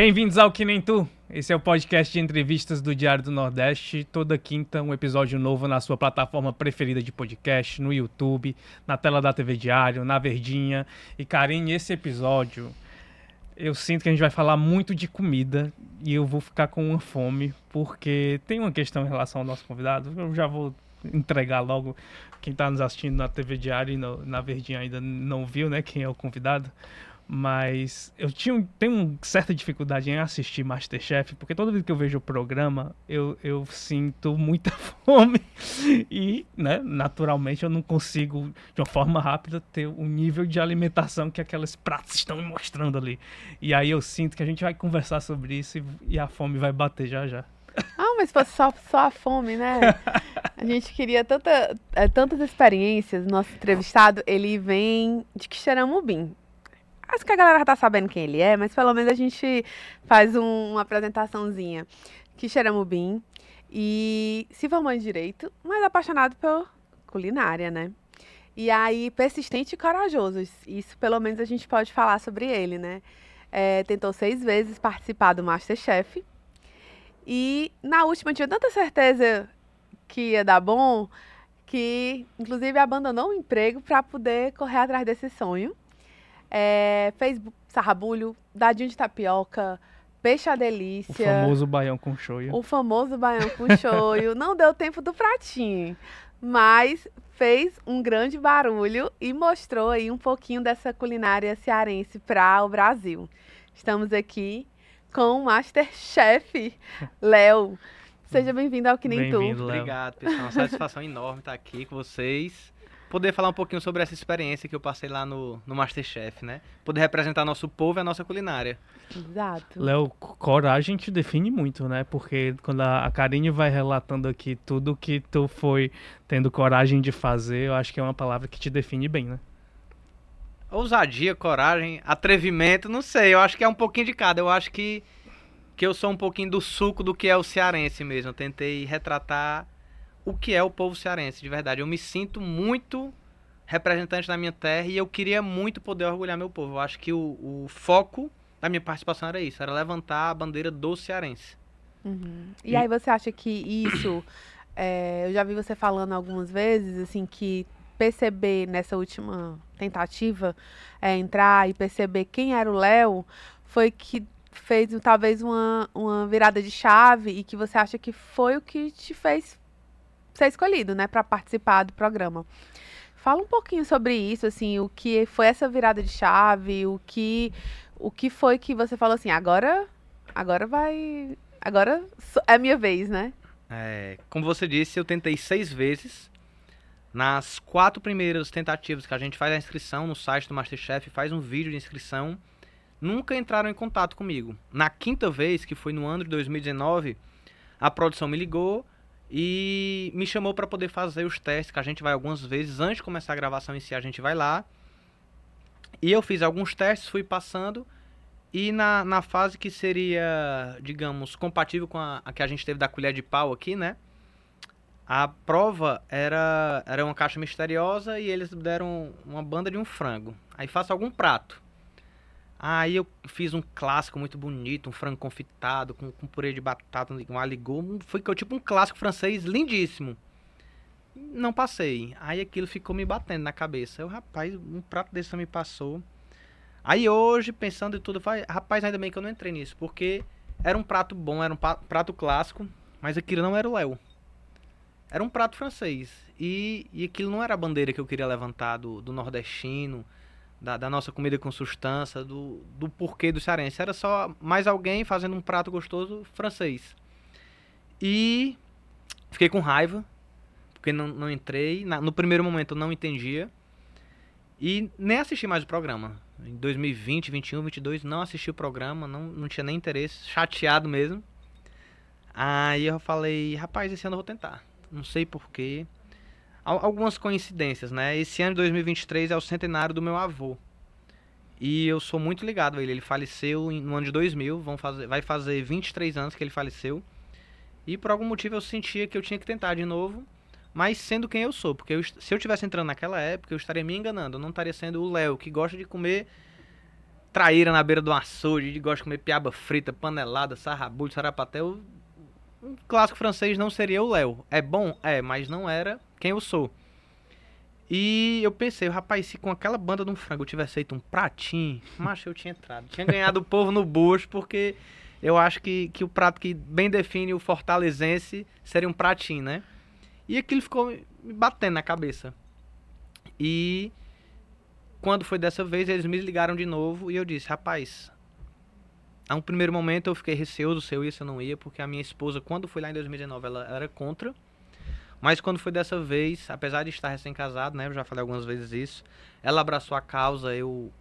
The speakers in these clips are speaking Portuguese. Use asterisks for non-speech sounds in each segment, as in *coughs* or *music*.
Bem-vindos ao Que Nem Tu. Esse é o podcast de entrevistas do Diário do Nordeste. Toda quinta, um episódio novo na sua plataforma preferida de podcast, no YouTube, na tela da TV Diário, na Verdinha. E, Karine, esse episódio, eu sinto que a gente vai falar muito de comida e eu vou ficar com uma fome, porque tem uma questão em relação ao nosso convidado. Eu já vou entregar logo. Quem está nos assistindo na TV Diário e no, na Verdinha ainda não viu, né, quem é o convidado. Mas eu tinha, tenho certa dificuldade em assistir Masterchef, porque toda vez que eu vejo o programa, eu, eu sinto muita *laughs* fome. E, né, naturalmente, eu não consigo, de uma forma rápida, ter o nível de alimentação que aqueles pratos estão me mostrando ali. E aí eu sinto que a gente vai conversar sobre isso e, e a fome vai bater já já. Ah, mas fosse só, só a fome, né? A gente queria tanta, é, tantas experiências. Nosso entrevistado, ele vem de Quixeramobim. Acho que a galera já tá sabendo quem ele é, mas pelo menos a gente faz um, uma apresentaçãozinha. Quixeramobim. E se formou em Direito, mas apaixonado por culinária, né? E aí, persistente e corajoso. Isso, pelo menos, a gente pode falar sobre ele, né? É, tentou seis vezes participar do Masterchef. E na última tinha tanta certeza que ia dar bom que, inclusive, abandonou o emprego para poder correr atrás desse sonho. É, fez sarrabulho, dadinho de tapioca, peixe à delícia. O famoso baião com shoyu. O famoso baião com shoyu. Não deu tempo do pratinho, mas fez um grande barulho e mostrou aí um pouquinho dessa culinária cearense para o Brasil. Estamos aqui com o Masterchef, Léo. Seja bem-vindo ao Que Nem Tu. Obrigado, pessoal. Uma satisfação enorme estar aqui com vocês. Poder falar um pouquinho sobre essa experiência que eu passei lá no, no Masterchef, né? Poder representar nosso povo e a nossa culinária. Exato. Léo, coragem te define muito, né? Porque quando a Karine vai relatando aqui tudo que tu foi tendo coragem de fazer, eu acho que é uma palavra que te define bem, né? Ousadia, coragem, atrevimento, não sei. Eu acho que é um pouquinho de cada. Eu acho que, que eu sou um pouquinho do suco do que é o cearense mesmo. Eu tentei retratar o que é o povo cearense, de verdade. Eu me sinto muito representante da minha terra e eu queria muito poder orgulhar meu povo. Eu acho que o, o foco da minha participação era isso, era levantar a bandeira do cearense. Uhum. E aí você acha que isso, *coughs* é, eu já vi você falando algumas vezes, assim, que perceber nessa última tentativa, é, entrar e perceber quem era o Léo, foi que fez talvez uma, uma virada de chave e que você acha que foi o que te fez ser escolhido, né, para participar do programa. Fala um pouquinho sobre isso, assim, o que foi essa virada de chave, o que, o que foi que você falou assim, agora, agora vai, agora é minha vez, né? É, como você disse, eu tentei seis vezes. Nas quatro primeiras tentativas que a gente faz a inscrição no site do Masterchef, faz um vídeo de inscrição, nunca entraram em contato comigo. Na quinta vez, que foi no ano de 2019, a produção me ligou e me chamou para poder fazer os testes, que a gente vai algumas vezes, antes de começar a gravação em si, a gente vai lá. E eu fiz alguns testes, fui passando, e na, na fase que seria, digamos, compatível com a, a que a gente teve da colher de pau aqui, né? A prova era, era uma caixa misteriosa e eles deram uma banda de um frango. Aí faça algum prato. Aí eu fiz um clássico muito bonito, um frango confitado, com, com purê de batata, um aligô. Foi tipo um clássico francês lindíssimo. Não passei. Aí aquilo ficou me batendo na cabeça. Eu, rapaz, um prato desse me passou. Aí hoje, pensando em tudo, rapaz, ainda bem que eu não entrei nisso, porque era um prato bom, era um prato clássico, mas aquilo não era o Léo. Era um prato francês. E, e aquilo não era a bandeira que eu queria levantar do, do nordestino, da, da nossa comida com sustância, do, do porquê do cearense. Era só mais alguém fazendo um prato gostoso francês. E fiquei com raiva, porque não, não entrei. Na- no primeiro momento eu não entendia. E nem assisti mais o programa. Em 2020, 21, 22, não assisti o programa, não, não tinha nem interesse, chateado mesmo. Aí eu falei, rapaz, esse ano eu vou tentar. Não sei porquê. Al- Algumas coincidências, né? Esse ano de 2023 é o centenário do meu avô. E eu sou muito ligado a ele. Ele faleceu no ano de 2000, vão fazer, vai fazer 23 anos que ele faleceu. E por algum motivo eu sentia que eu tinha que tentar de novo, mas sendo quem eu sou. Porque eu se eu tivesse entrando naquela época, eu estaria me enganando. Eu não estaria sendo o Léo, que gosta de comer traíra na beira do açougue, de gosta de comer piaba frita, panelada, sarrabulho, sarapatel. Um clássico francês não seria o Léo. É bom? É, mas não era quem eu sou. E eu pensei, rapaz, se com aquela banda de um frango eu tivesse feito um pratinho, *laughs* macho, eu tinha entrado. Tinha ganhado o povo no bucho, porque eu acho que, que o prato que bem define o fortalezense seria um pratinho, né? E aquilo ficou me batendo na cabeça. E quando foi dessa vez, eles me ligaram de novo e eu disse, rapaz, a um primeiro momento eu fiquei receoso se eu ia, se eu não ia, porque a minha esposa, quando foi lá em 2019, ela era contra. Mas quando foi dessa vez, apesar de estar recém-casado, né, eu já falei algumas vezes isso, ela abraçou a causa, eu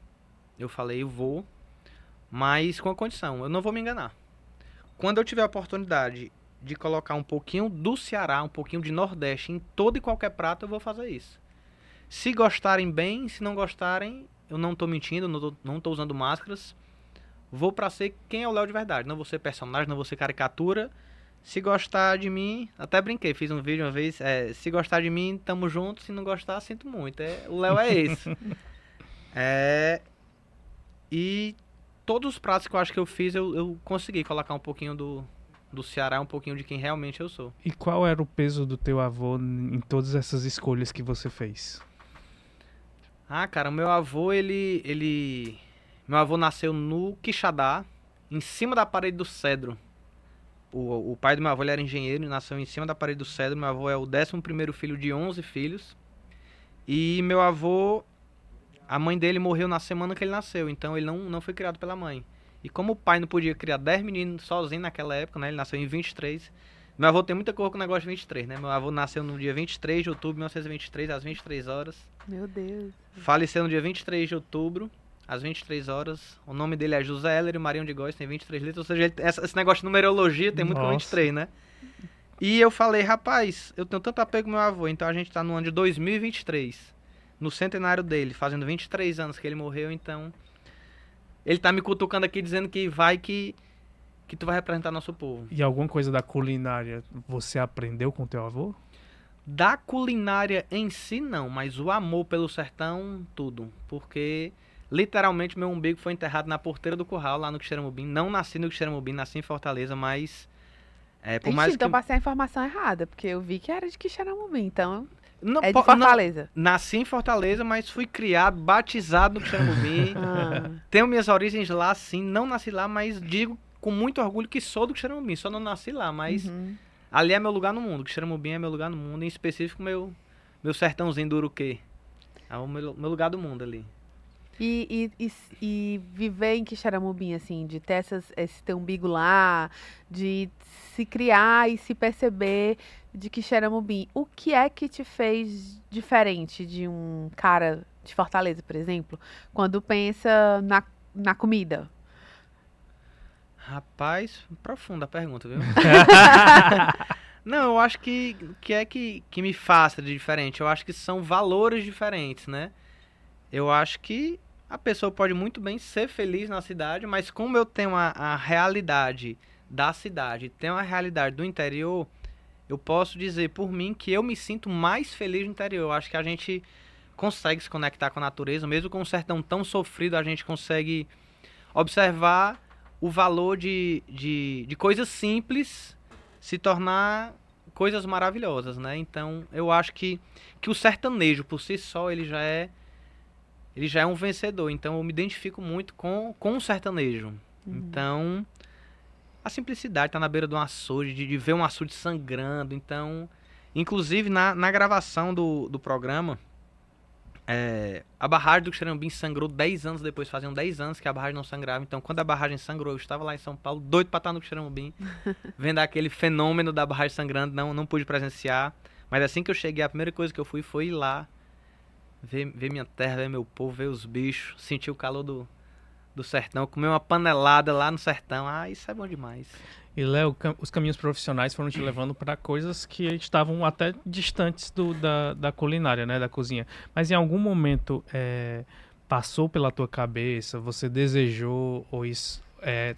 eu falei, eu vou, mas com a condição, eu não vou me enganar. Quando eu tiver a oportunidade de colocar um pouquinho do Ceará, um pouquinho de Nordeste em todo e qualquer prato, eu vou fazer isso. Se gostarem bem, se não gostarem, eu não estou mentindo, não tô, não tô usando máscaras. Vou para ser quem é o Léo de verdade. Não vou ser personagem, não vou ser caricatura. Se gostar de mim, até brinquei, fiz um vídeo uma vez. É, se gostar de mim, tamo junto. Se não gostar, sinto muito. É, o Léo é esse. *laughs* é, e todos os pratos que eu acho que eu fiz, eu, eu consegui colocar um pouquinho do, do Ceará, um pouquinho de quem realmente eu sou. E qual era o peso do teu avô em todas essas escolhas que você fez? Ah, cara, o meu avô, ele. ele... Meu avô nasceu no Quixadá, em cima da parede do cedro. O, o pai do meu avô era engenheiro e nasceu em cima da parede do cedro. Meu avô é o 11 filho de 11 filhos. E meu avô, a mãe dele morreu na semana que ele nasceu, então ele não, não foi criado pela mãe. E como o pai não podia criar 10 meninos sozinho naquela época, né? Ele nasceu em 23. Meu avô tem muita cor com o negócio de 23, né? Meu avô nasceu no dia 23 de outubro de 1923, às 23 horas. Meu Deus. Faleceu no dia 23 de outubro, às 23 horas. O nome dele é José Heller e Marião de Góes, tem 23 letras. Ou seja, ele, essa, esse negócio de numerologia tem muito com 23, né? E eu falei, rapaz, eu tenho tanto apego com meu avô, então a gente tá no ano de 2023, no centenário dele, fazendo 23 anos que ele morreu, então. Ele tá me cutucando aqui dizendo que vai que que tu vai representar nosso povo. E alguma coisa da culinária você aprendeu com teu avô? Da culinária em si, não, mas o amor pelo sertão, tudo. Porque literalmente meu umbigo foi enterrado na porteira do curral lá no Quixeramobim. Não nasci no Quixeramobim, nasci em Fortaleza, mas. É, por Ixi, mais então que... passei a informação errada, porque eu vi que era de Quixeramobim, então. Não, é de Fortaleza. Não, nasci em Fortaleza, mas fui criado, batizado no Quixeramobim. *laughs* ah. Tenho minhas origens lá, sim. Não nasci lá, mas digo com muito orgulho que sou do Quixeramobim. Só não nasci lá, mas uhum. ali é meu lugar no mundo. Quixeramobim é meu lugar no mundo, em específico meu, meu sertãozinho do Uruquê. É o meu, meu lugar do mundo ali. E, e, e, e, viver em Quixaramubim, assim, de ter essas, esse teu umbigo lá, de se criar e se perceber de Quixaramubim. O que é que te fez diferente de um cara de Fortaleza, por exemplo, quando pensa na, na comida? Rapaz, profunda a pergunta, viu? *laughs* Não, eu acho que que é que, que me faça de diferente. Eu acho que são valores diferentes, né? Eu acho que a pessoa pode muito bem ser feliz na cidade, mas como eu tenho a, a realidade da cidade, tenho a realidade do interior, eu posso dizer por mim que eu me sinto mais feliz no interior. Eu acho que a gente consegue se conectar com a natureza, mesmo com um sertão tão sofrido, a gente consegue observar o valor de, de, de coisas simples se tornar coisas maravilhosas, né? Então, eu acho que, que o sertanejo, por si só, ele já é ele já é um vencedor. Então, eu me identifico muito com, com o sertanejo. Uhum. Então, a simplicidade tá na beira de um açude, de, de ver um açude sangrando. Então, inclusive, na, na gravação do, do programa, é, a barragem do Xerambim sangrou 10 anos depois, faziam 10 anos que a barragem não sangrava. Então, quando a barragem sangrou, eu estava lá em São Paulo, doido para estar no Xerambim, *laughs* vendo aquele fenômeno da barragem sangrando, não, não pude presenciar. Mas assim que eu cheguei, a primeira coisa que eu fui foi ir lá, ver, ver minha terra, ver meu povo, ver os bichos, sentir o calor do, do sertão, comer uma panelada lá no sertão. Ah, isso é bom demais. E Léo, os caminhos profissionais foram te levando para coisas que estavam até distantes do, da, da culinária, né, da cozinha. Mas em algum momento é, passou pela tua cabeça, você desejou ou isso, é,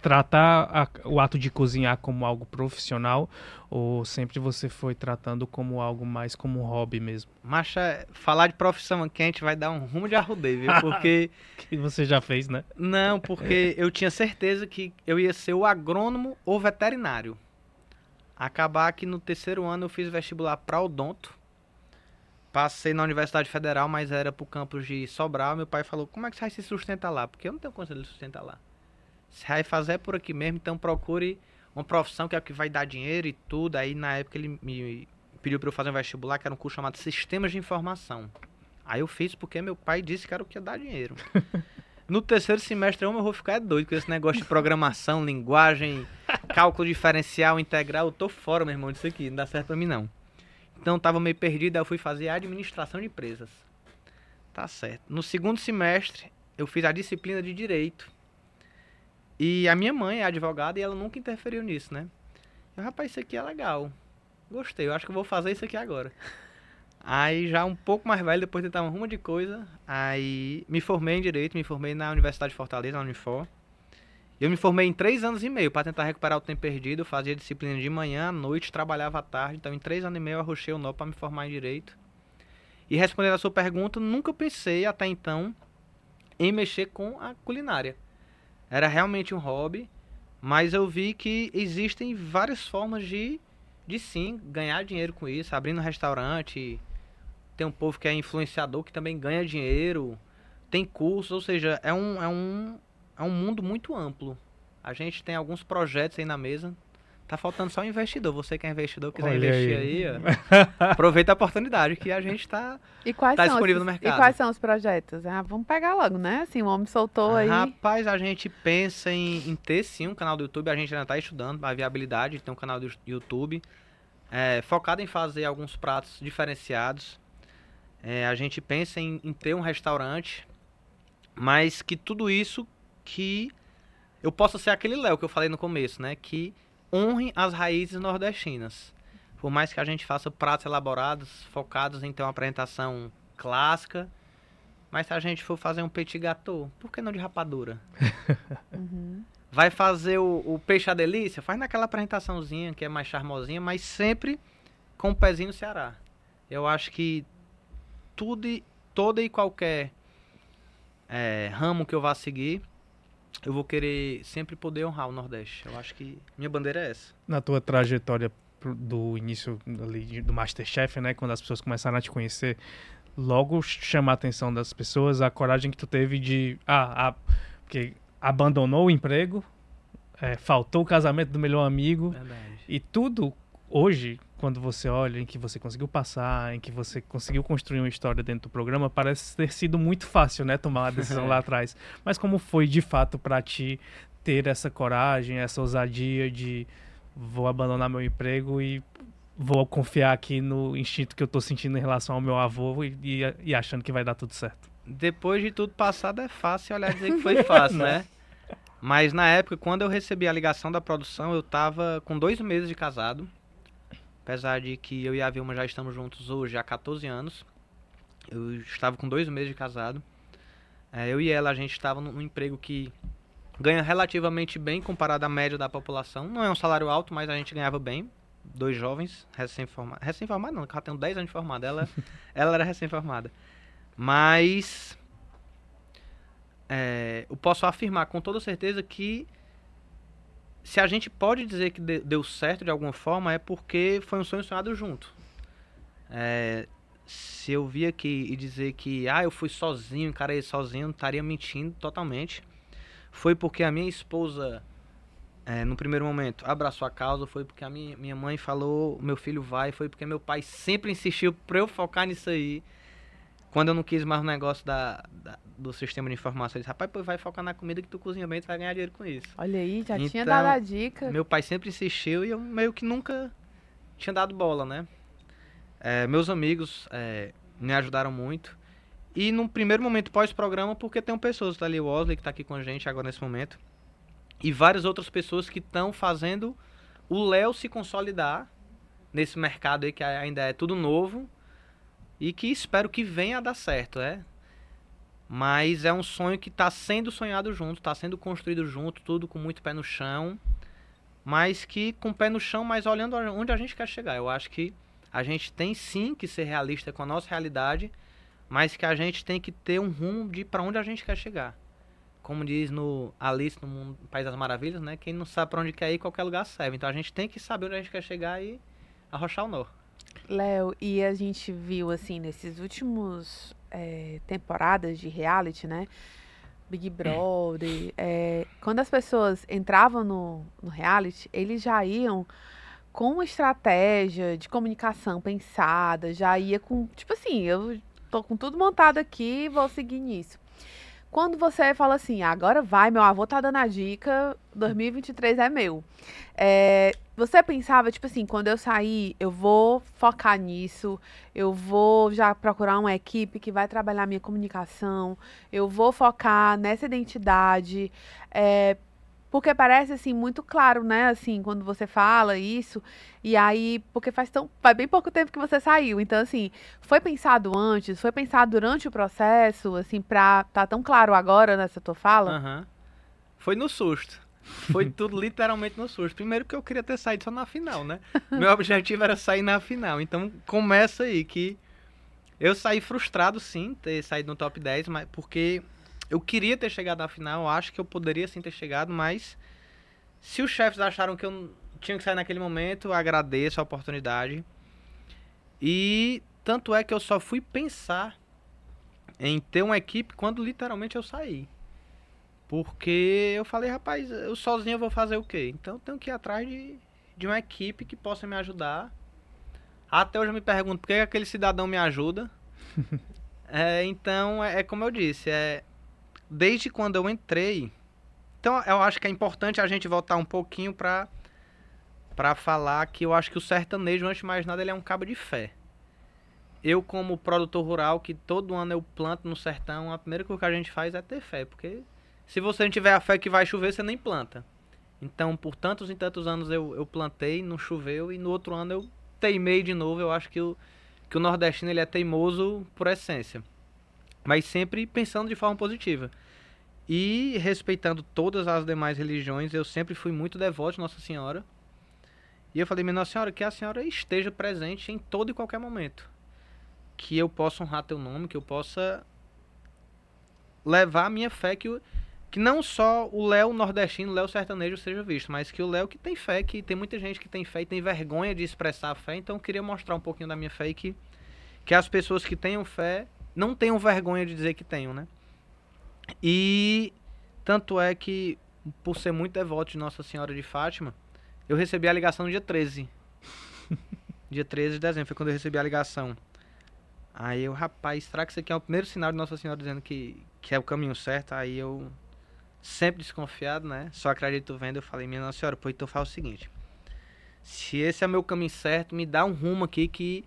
tratar a, o ato de cozinhar como algo profissional ou sempre você foi tratando como algo mais como um hobby mesmo? Macha, falar de profissão aqui a gente vai dar um rumo de arrudeio, viu? Porque... *laughs* que você já fez, né? Não, porque eu tinha certeza que eu ia ser o agrônomo ou veterinário. Acabar que no terceiro ano eu fiz vestibular para odonto. Passei na Universidade Federal, mas era pro campus de Sobral. Meu pai falou, como é que você vai se sustentar lá? Porque eu não tenho condição de sustentar lá. Você vai fazer por aqui mesmo, então procure uma profissão que é o que vai dar dinheiro e tudo. Aí na época ele me pediu para eu fazer um vestibular, que era um curso chamado Sistemas de Informação. Aí eu fiz porque meu pai disse que era o que ia dar dinheiro. *laughs* No terceiro semestre eu vou ficar doido com esse negócio de programação, linguagem, cálculo diferencial, integral. Eu tô fora, meu irmão, disso aqui. Não dá certo pra mim, não. Então eu tava meio perdido, aí eu fui fazer administração de empresas. Tá certo. No segundo semestre, eu fiz a disciplina de direito. E a minha mãe é advogada e ela nunca interferiu nisso, né? Eu, rapaz, isso aqui é legal. Gostei, eu acho que eu vou fazer isso aqui agora. Aí já um pouco mais velho, depois de tentar uma ruma de coisa, aí me formei em Direito, me formei na Universidade de Fortaleza, na Unifor. Eu me formei em três anos e meio para tentar recuperar o tempo perdido. Eu fazia disciplina de manhã, à noite, trabalhava à tarde. Então, em três anos e meio, eu arrochei o nó para me formar em Direito. E respondendo a sua pergunta, nunca pensei até então em mexer com a culinária. Era realmente um hobby, mas eu vi que existem várias formas de, de sim ganhar dinheiro com isso, abrindo um restaurante. Tem um povo que é influenciador que também ganha dinheiro. Tem cursos, ou seja, é um, é um, é um mundo muito amplo. A gente tem alguns projetos aí na mesa. Tá faltando só um investidor. Você que é investidor, quiser Olha investir aí. aí, ó, *laughs* aproveita a oportunidade que a gente tá. E quais Tá são disponível esses- no mercado. E quais são os projetos? Ah, vamos pegar logo, né? Assim, o homem soltou aí. Rapaz, a gente pensa em, em ter sim um canal do YouTube. A gente ainda tá estudando a viabilidade de ter um canal do YouTube. é, focado em fazer alguns pratos diferenciados. É, a gente pensa em, em ter um restaurante. Mas que tudo isso que eu possa ser aquele Léo que eu falei no começo, né? Que honre as raízes nordestinas. Por mais que a gente faça pratos elaborados, focados em ter uma apresentação clássica, mas se a gente for fazer um petit gâteau, por que não de rapadura? *laughs* Uhum. Vai fazer o, o peixe à delícia? Faz naquela apresentaçãozinha que é mais charmosinha, mas sempre com o pezinho no Ceará. Eu acho que tudo e, toda e qualquer é, ramo que eu vá seguir, eu vou querer sempre poder honrar o Nordeste. Eu acho que minha bandeira é essa. Na tua trajetória do início ali do Masterchef, né, quando as pessoas começaram a te conhecer, logo chama a atenção das pessoas a coragem que tu teve de ah, ah porque abandonou o emprego, é, faltou o casamento do melhor amigo Verdade. e tudo hoje, quando você olha em que você conseguiu passar, em que você conseguiu construir uma história dentro do programa, parece ter sido muito fácil, né, tomar uma decisão *laughs* lá atrás. Mas como foi de fato para ti ter essa coragem, essa ousadia de vou abandonar meu emprego e vou confiar aqui no instinto que eu tô sentindo em relação ao meu avô e, e- e achando que vai dar tudo certo. Depois de tudo passado, é fácil olhar e dizer que *laughs* foi fácil, né? Mas na época, quando eu recebi a ligação da produção, eu tava com dois meses de casado. Apesar de que eu e a Vilma já estamos juntos hoje há 14 anos. Eu estava com dois meses de casado. É, eu e ela, a gente estava num emprego que ganha relativamente bem comparado à média da população. Não é um salário alto, mas a gente ganhava bem. Dois jovens, recém-formados. Recém-formada não, ela tem 10 anos de formada. Ela, *laughs* ela era recém-formada. Mas é, eu posso afirmar com toda certeza que se a gente pode dizer que de- deu certo de alguma forma é porque foi um sonho sonhado junto. É, se eu vir aqui e dizer que ah, eu fui sozinho, encarei sozinho, estaria mentindo totalmente. Foi porque a minha esposa, é, no primeiro momento, abraçou a causa, foi porque a minha, minha mãe falou, meu filho vai, foi porque meu pai sempre insistiu pra eu focar nisso aí. Quando eu não quis mais o negócio da, da- do sistema de disse, rapaz, pô, vai focar na comida que tu cozinha bem, tu vai ganhar dinheiro com isso. Olha aí, já tinha Então, dado a dica. Meu pai sempre insistiu e eu meio que nunca tinha dado bola, né? É, meus amigos é, me ajudaram muito. E num primeiro momento pós-programa, porque tem pessoas, tá ali o Wesley que tá aqui com a gente agora nesse momento. E várias outras pessoas que estão fazendo o Léo se consolidar nesse mercado aí que ainda é tudo novo. E que espero que venha a dar certo, é. Mas é um sonho que está sendo sonhado junto, está sendo construído junto, tudo com muito pé no chão. Mas que com o pé no chão, mas olhando onde a gente quer chegar. Eu acho que a gente tem sim que ser realista com a nossa realidade, mas que a gente tem que ter um rumo de para onde a gente quer chegar. Como diz no Alice no Mundo, País das Maravilhas, né? Quem não sabe para onde quer ir, qualquer lugar serve. Então a gente tem que saber onde a gente quer chegar e arrochar o nó. Léo, e a gente viu assim nesses últimos é, temporadas de reality, né? Big Brother, é, quando as pessoas entravam no, no reality, eles já iam com uma estratégia de comunicação pensada, já ia com, tipo assim, eu tô com tudo montado aqui, vou seguir nisso. Quando você fala assim, agora vai, meu avô tá dando a dica, 2023 é meu. É, você pensava, tipo assim, quando eu sair, eu vou focar nisso, eu vou já procurar uma equipe que vai trabalhar minha comunicação, eu vou focar nessa identidade. É, porque parece assim muito claro, né? Assim, quando você fala isso, e aí, porque faz tão, faz bem pouco tempo que você saiu. Então, assim, foi pensado antes, foi pensado durante o processo, assim, pra tá tão claro agora nessa tua fala? Uhum. Foi no susto. Foi tudo literalmente no susto. Primeiro que eu queria ter saído só na final, né? Meu objetivo era sair na final. Então começa aí que eu saí frustrado sim, ter saído no top 10, mas porque eu queria ter chegado na final, acho que eu poderia sim ter chegado, mas se os chefes acharam que eu tinha que sair naquele momento, agradeço a oportunidade. E tanto é que eu só fui pensar em ter uma equipe quando literalmente eu saí. Porque eu falei, rapaz, eu sozinho eu vou fazer o quê? Então eu tenho que ir atrás de, de uma equipe que possa me ajudar. Até hoje eu me pergunto por que aquele cidadão me ajuda. *laughs* é, então, é, é, como eu disse, é, desde quando eu entrei. Então, eu acho que é importante a gente voltar um pouquinho para para falar que eu acho que o sertanejo, antes de mais nada, ele é um cabo de fé. Eu, como produtor rural, que todo ano eu planto no sertão, a primeira coisa que a gente faz é ter fé, porque se você não tiver a fé que vai chover, você nem planta. Então, por tantos e tantos anos eu, eu plantei, não choveu, e no outro ano eu teimei de novo. Eu acho que o, que o nordestino ele é teimoso por essência mas sempre pensando de forma positiva. E respeitando todas as demais religiões, eu sempre fui muito devoto de Nossa Senhora. E eu falei, minha Nossa Senhora, que a Senhora esteja presente em todo e qualquer momento. Que eu possa honrar teu nome, que eu possa levar a minha fé, que, que não só o Léo nordestino, o Léo sertanejo seja visto, mas que o Léo que tem fé, que tem muita gente que tem fé e tem vergonha de expressar a fé, então eu queria mostrar um pouquinho da minha fé e que, que as pessoas que tenham fé não tenham vergonha de dizer que tenham, né? E tanto é que, por ser muito devoto de Nossa Senhora de Fátima, eu recebi a ligação no dia 13. *laughs* dia 13 de dezembro foi quando eu recebi a ligação. Aí eu, rapaz, será que isso aqui é o primeiro sinal de Nossa Senhora dizendo que, que é o caminho certo? Aí eu, sempre desconfiado, né? Só acredito vendo, eu falei, minha Nossa Senhora, pois então faz o seguinte. Se esse é meu caminho certo, me dá um rumo aqui que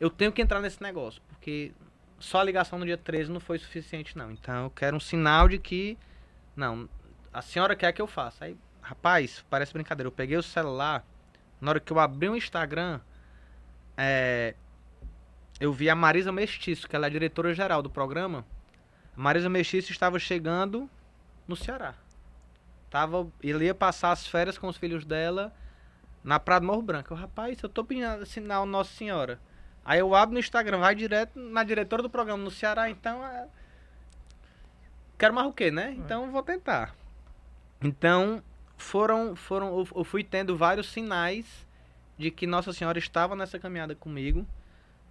eu tenho que entrar nesse negócio. Porque só a ligação no dia 13 não foi suficiente, não. Então eu quero um sinal de que. Não, a senhora quer que eu faça. Aí, rapaz, parece brincadeira. Eu peguei o celular, na hora que eu abri o Instagram, é, eu vi a Marisa Mestiço, que ela é diretora geral do programa. A Marisa Mestiço estava chegando no Ceará. Tava, ele ia passar as férias com os filhos dela na Praia do Morro Branco. Eu, rapaz, eu tô pedindo sinal Nossa Senhora. Aí eu abro no Instagram, vai direto na diretora do programa no Ceará, então é... quero mais o quê, né? Então vou tentar. Então foram, foram, eu fui tendo vários sinais de que Nossa Senhora estava nessa caminhada comigo.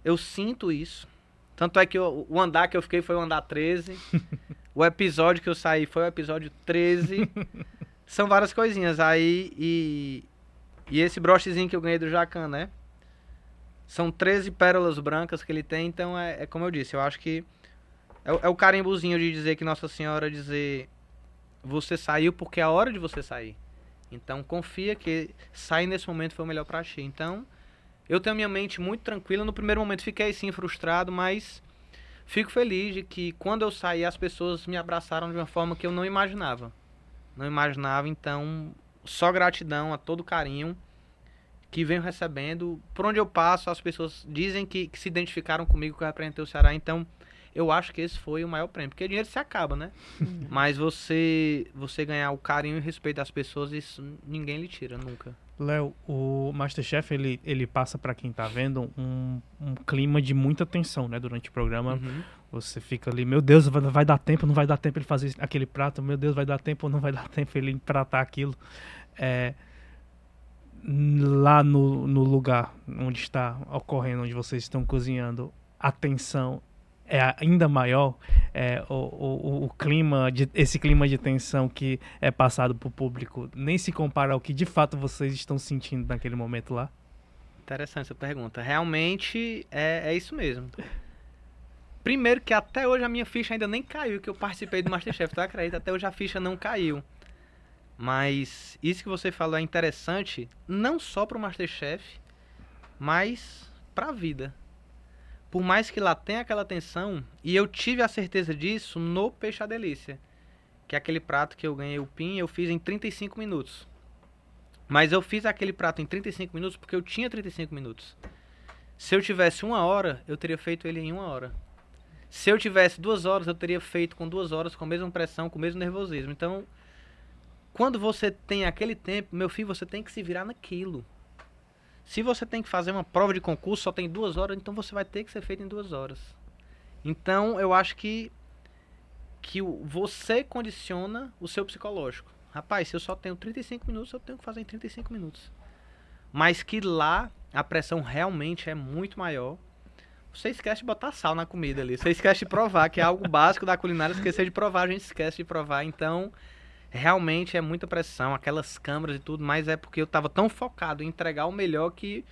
Eu sinto isso. Tanto é que eu, o andar que eu fiquei foi o andar 13. *laughs* o episódio que eu saí foi o episódio 13. *laughs* São várias coisinhas. Aí, e, e esse brochezinho que eu ganhei do Jacan, né? São 13 pérolas brancas que ele tem, então é, é como eu disse, eu acho que é, é, o carimbozinho de dizer que Nossa Senhora dizer você saiu porque é a hora de você sair. Então confia que sair nesse momento foi o melhor para ti. Então eu tenho a minha mente muito tranquila. No primeiro momento fiquei sim frustrado, mas fico feliz de que quando eu saí as pessoas me abraçaram de uma forma que eu não imaginava. Não imaginava, então só gratidão a todo carinho que venho recebendo. Por onde eu passo, as pessoas dizem que, que se identificaram comigo, que eu representei o Ceará. Então, Eu acho que esse foi o maior prêmio, porque dinheiro se acaba, né? Mas você você ganhar o carinho e o respeito das pessoas, isso ninguém lhe tira nunca. Léo, o Masterchef, ele, ele passa para quem tá vendo um, um clima de muita tensão, né? Durante o programa, Uhum. você fica ali, meu Deus, vai, vai dar tempo, não vai dar tempo ele fazer aquele prato, meu Deus, vai dar tempo ou não vai dar *laughs* tempo ele empratar aquilo. É, lá no, no lugar onde está ocorrendo, onde vocês estão cozinhando, a tensão é ainda maior, é, o, o, o clima, de, esse clima de tensão que é passado para o público, nem se compara ao que de fato vocês estão sentindo naquele momento lá? Interessante essa pergunta. Realmente é, é isso mesmo. Primeiro que até hoje a minha ficha ainda nem caiu, que eu participei do Masterchef, tu acredita? Até hoje a ficha não caiu. Mas isso que você falou é interessante, não só pro Masterchef, mas pra vida. Por mais que lá tenha aquela tensão, e eu tive a certeza disso no Peixe à Delícia, que é aquele prato que eu ganhei o PIN, eu fiz em 35 minutos. Mas eu fiz aquele prato em 35 minutos porque eu tinha 35 minutos. Se eu tivesse uma hora, eu teria feito ele em uma hora. Se eu tivesse duas horas, eu teria feito com duas horas, com a mesma pressão, com o mesmo nervosismo. Então, quando você tem aquele tempo, meu filho, você tem que se virar naquilo. Se você tem que fazer uma prova de concurso, só tem duas horas, então você vai ter que ser feito em duas horas. Então, eu acho que que você condiciona o seu psicológico. Rapaz, se eu só tenho 35 minutos, eu tenho que fazer em 35 minutos. Mas que lá a pressão realmente é muito maior. Você esquece de botar sal na comida ali. Você esquece de provar, que é algo básico da culinária. Esquecer de provar, a gente esquece de provar. Então, realmente é muita pressão, aquelas câmeras e tudo. Mas é porque eu tava tão focado em entregar o melhor que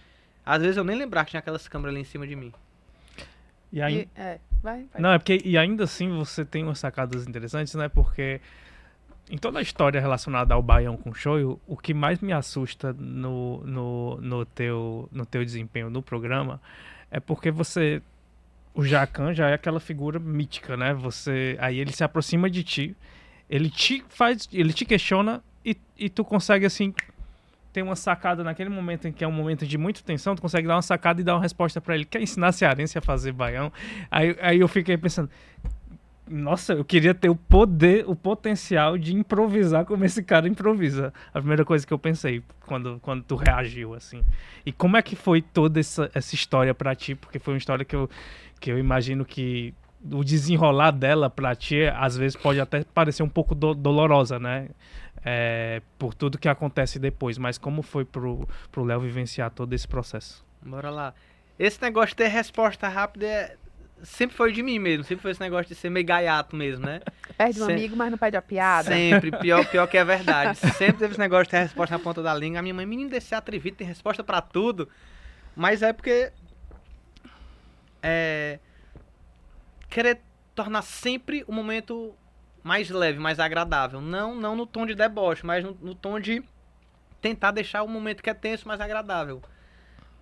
às vezes eu nem lembrava que tinha aquelas câmeras ali em cima de mim. E aí, E- é, vai, vai. Não, é porque e ainda assim você tem umas sacadas interessantes, né? Porque em toda a história relacionada ao Baião com Shoyu, o que mais me assusta no, no, no, teu, no teu desempenho no programa é porque você. O Jacan já é aquela figura mítica, né? Você. Aí ele se aproxima de ti, ele te faz. Ele te questiona e, e tu consegue assim. Ter uma sacada naquele momento em que é um momento de muita tensão, tu consegue dar uma sacada e dar uma resposta pra ele. Quer ensinar cearense a fazer baião? Aí, aí eu fiquei pensando, nossa, eu queria ter o poder, o potencial de improvisar como esse cara improvisa. A primeira coisa que eu pensei quando, quando tu reagiu, assim. E como é que foi toda essa, essa história pra ti? Porque foi uma história que eu, que eu imagino que o desenrolar dela pra ti, às vezes pode até parecer um pouco do- dolorosa, né? É, por tudo que acontece depois. Mas como foi pro pro Léo vivenciar todo esse processo? Bora lá. Esse negócio de ter resposta rápida é- sempre foi de mim mesmo. Sempre foi esse negócio de ser meio gaiato mesmo, né? *laughs* Perde um Sem- amigo, mas não perde a piada. Sempre. Pior, pior que é verdade. *laughs* Sempre teve esse negócio de ter resposta na ponta da língua. A minha mãe, menino desse atrevido, tem resposta pra tudo. Mas é porque. É. Querer tornar sempre o momento mais leve, mais agradável. Não, não no tom de deboche, mas no, no tom de tentar deixar o momento que é tenso mais agradável.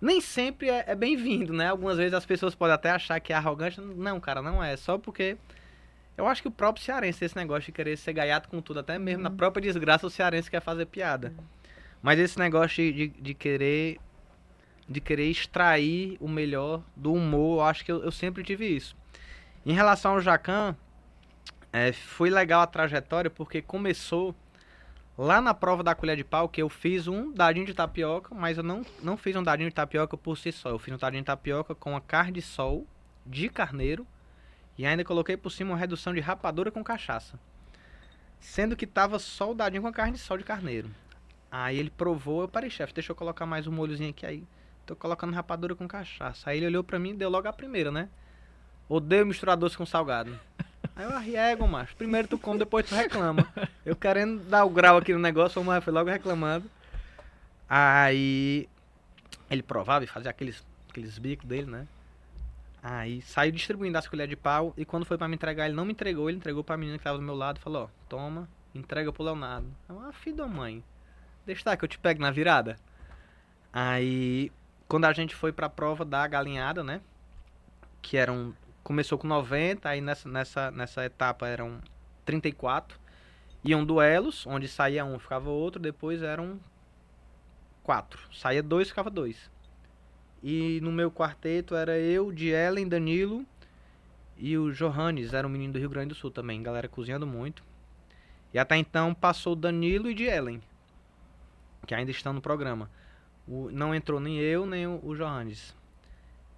Nem sempre é, é bem-vindo, né? Algumas vezes as pessoas podem até achar que é arrogante. Não, cara, não é. Só porque eu acho que o próprio cearense esse negócio de querer ser gaiato com tudo, até mesmo na própria desgraça o cearense quer fazer piada. Mas esse negócio de, de, de querer de querer extrair o melhor do humor, eu acho que eu, eu sempre tive isso. Em relação ao Jacan, é, foi legal a trajetória porque começou lá na prova da colher de pau que eu fiz um dadinho de tapioca, mas eu não, não fiz um dadinho de tapioca por si só. Eu fiz um dadinho de tapioca com a carne de sol de carneiro e ainda coloquei por cima uma redução de rapadura com cachaça. Sendo que tava só o dadinho com a carne de sol de carneiro. Aí ele provou, eu parei, chefe, deixa eu colocar mais um molhozinho aqui aí. Tô colocando rapadura com cachaça. Aí ele olhou pra mim e deu logo a primeira, né? Odeio misturar doce com salgado. Aí eu arriego, macho. Primeiro tu come, depois tu reclama. Eu querendo dar o grau aqui no negócio, mas foi logo reclamando. Aí ele provava e fazia aqueles, aqueles bicos dele, né? Aí saiu distribuindo as colheres de pau e quando foi pra me entregar, ele não me entregou, ele entregou pra menina que tava do meu lado e falou, ó, toma, entrega pro Leonardo. Eu, ah, filho da mãe, deixa tá que eu te pego na virada. Aí, quando a gente foi pra prova da galinhada, né? Que eram. Começou com 90, aí nessa, nessa, nessa etapa eram 34. Iam duelos, onde saía um, ficava outro, depois eram quatro. Saía dois, ficava dois. E no meu quarteto era eu, de Ellen, Danilo E o Johannes era um menino do Rio Grande do Sul também, galera cozinhando muito. E até então passou Danilo e de Ellen, que ainda estão no programa. O, não entrou nem eu, nem o, o Johannes.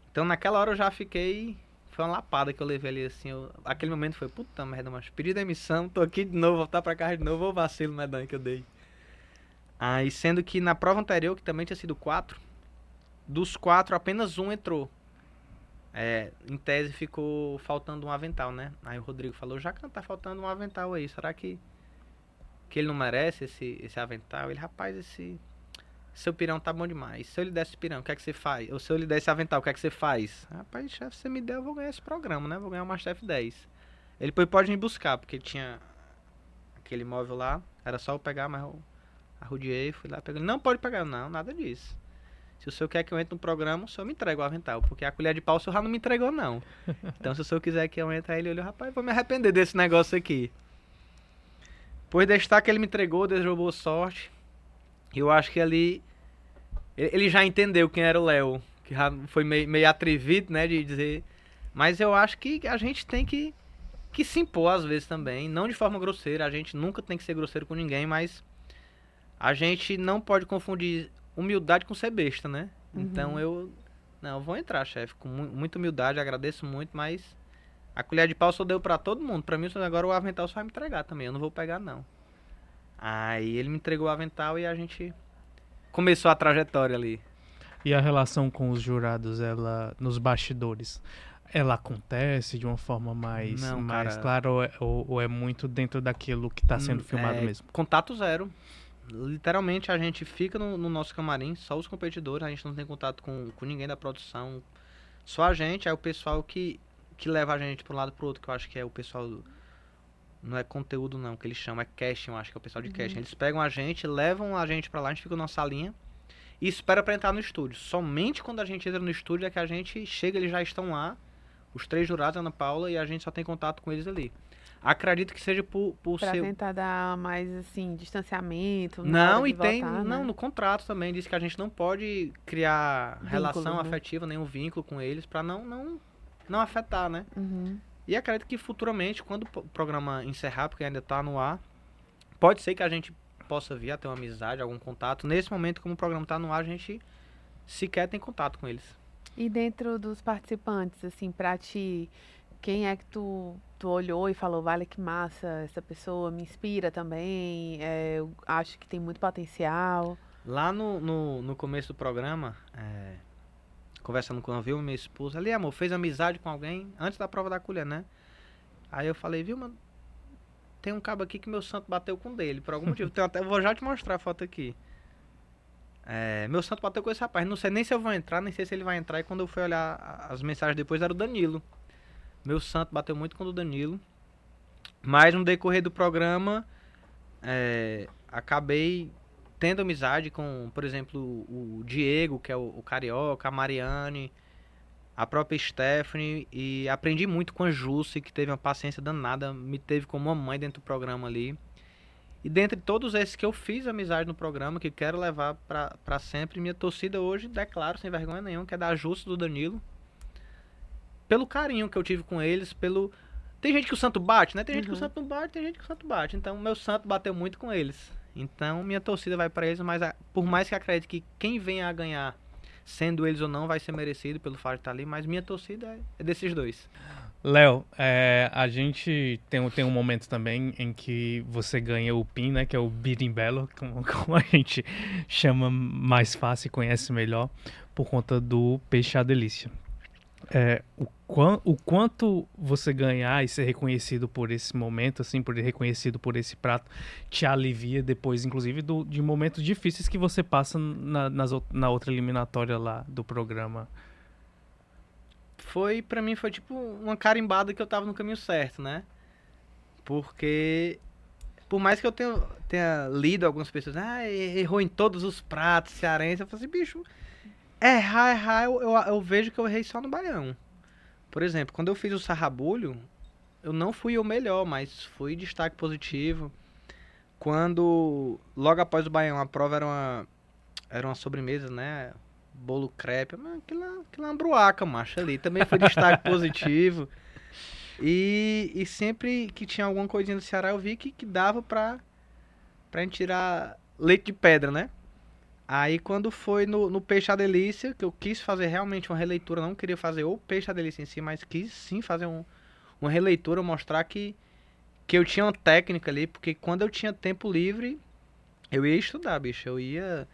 Então naquela hora eu já fiquei. Foi uma lapada que eu levei ali assim. Eu, aquele momento foi, puta merda, mas pedi demissão, tô aqui de novo, voltar pra casa de novo, o vacilo medonho que eu dei. Aí sendo que na prova anterior, que também tinha sido quatro, dos quatro apenas um entrou. É, em tese ficou faltando um avental, né? Aí o Rodrigo falou, já que não tá faltando um avental aí, será que, que ele não merece esse, esse avental? Ele, rapaz, esse seu pirão tá bom demais. Se eu lhe desse pirão, o que é que você faz? Ou se eu lhe desse avental, o que é que você faz? Rapaz, chefe, você me der, eu vou ganhar esse programa, né? Vou ganhar o Masterchef 10. Ele pode me buscar, porque tinha aquele móvel lá, era só eu pegar, mas eu arrudiei, fui lá, peguei. Não pode pegar, não, nada disso. Se o senhor quer que eu entre no programa, o senhor me entrega o avental. Porque a colher de pau o senhor já não me entregou, não. *laughs* Então, se o senhor quiser que eu entre, aí ele olhou, rapaz, vou me arrepender desse negócio aqui. Por destaque, ele me entregou, desejou sorte. Eu acho que ali. Ele já entendeu quem era o Léo. Que já foi meio, meio atrevido, né, de dizer. Mas eu acho que a gente tem que, que se impor às vezes também. Não de forma grosseira. A gente nunca tem que ser grosseiro com ninguém, mas. A gente não pode confundir humildade com ser besta, né? Uhum. Então eu. Não, eu vou entrar, chefe, com muita humildade, agradeço muito, mas a colher de pau só deu para todo mundo. Para mim, agora o avental só vai me entregar também. Eu não vou pegar, não. Aí ele me entregou o avental e a gente começou a trajetória ali. E a relação com os jurados, ela nos bastidores, ela acontece de uma forma mais, não, mais clara ou é, ou, ou é, muito dentro daquilo que está sendo hum, filmado é, mesmo? Contato zero literalmente a gente fica no, no, nosso camarim, só os competidores, a gente não tem contato com, com ninguém da produção, só a gente, é o pessoal que, que leva a gente para um lado para outro, que eu acho que é o pessoal do, não é conteúdo não, que eles chamam, é casting, eu acho que é o pessoal de uhum. casting. Eles pegam a gente, levam a gente para lá, a gente fica na salinha e espera para entrar no estúdio. Somente quando a gente entra no estúdio é que a gente chega, eles já estão lá, os três jurados, Ana Paula, e a gente só tem contato com eles ali. Acredito que seja por, por pra tentar dar mais, assim, distanciamento. Não, e tem. Votar, não, né? no contrato também diz que a gente não pode criar vínculo, relação né? afetiva, nenhum vínculo com eles, para não, não, não afetar, né? Uhum. E acredito que futuramente, quando o programa encerrar, porque ainda tá no ar, pode ser que a gente possa vir a ter uma amizade, algum contato. Nesse momento, como o programa tá no ar, a gente sequer tem contato com eles. E dentro dos participantes, assim, pra ti, quem é que tu tu olhou e falou, vale que massa, essa pessoa me inspira também, é, eu acho que tem muito potencial. Lá no, no, no começo do programa, é, conversando com a Vilma, minha esposa, ali, amor, fez amizade com alguém antes da prova da colher, né? Aí eu falei, Vilma, tem um cabo aqui que meu santo bateu com dele, por algum motivo. Tem até, vou já te mostrar a foto aqui. É, meu santo bateu com esse rapaz. Não sei nem se eu vou entrar, nem sei se ele vai entrar. E quando eu fui olhar as mensagens depois, era o Danilo. Meu santo bateu muito com o Danilo. Mas no decorrer do programa, é, acabei tendo amizade com, por exemplo, o Diego, que é o, o Carioca, a Mariane, a própria Stephanie. E aprendi muito com a Jussi, que teve uma paciência danada, me teve como uma mãe dentro do programa ali. E dentre todos esses que eu fiz amizade no programa, que quero levar para sempre, minha torcida hoje, declaro sem vergonha nenhuma, que é da Justa do Danilo pelo carinho que eu tive com eles, pelo. Tem gente que o santo bate, né? Tem gente uhum. que o uhum. santo não bate, tem gente que o santo bate. Então, meu santo bateu muito com eles. Então, minha torcida vai para eles, mas por mais que acredite que quem venha a ganhar, sendo eles ou não, vai ser merecido pelo fato de estar ali, mas minha torcida é, é desses dois. Léo, é, a gente tem, tem um momento também em que você ganha o PIN, né? Que é o birimbelo, *laughs* como, como a gente chama mais fácil e conhece melhor, por conta do Peixe à Delícia é, o, o quanto você ganhar e ser reconhecido por esse momento, assim, por reconhecido por esse prato, te alivia depois, inclusive, do, de momentos difíceis que você passa na, nas, na outra eliminatória lá do programa. Foi, para mim, foi tipo uma carimbada que eu tava no caminho certo, né? Porque, por mais que eu tenha, tenha lido algumas pessoas, ah, errou em todos os pratos cearenses, eu falei assim, bicho, Errar, errar, eu, eu, eu, vejo que eu errei só no baião. Por exemplo, quando eu fiz o sarrabulho, eu não fui o melhor, mas fui destaque positivo. Quando, logo após o baião, a prova era uma, era uma sobremesa, né? Bolo crepe, aquilo, aquilo é uma bruaca, macho, ali. Também foi destaque *laughs* positivo. E, e sempre que tinha alguma coisinha do Ceará, eu vi que, que dava pra, pra gente tirar leite de pedra, né? Aí quando foi no, no Peixe à Delícia, que eu quis fazer realmente uma releitura, não queria fazer o Peixe à Delícia em si, mas quis sim fazer um, uma releitura, mostrar que, que eu tinha uma técnica ali, porque quando eu tinha tempo livre, eu ia estudar, bicho. Eu ia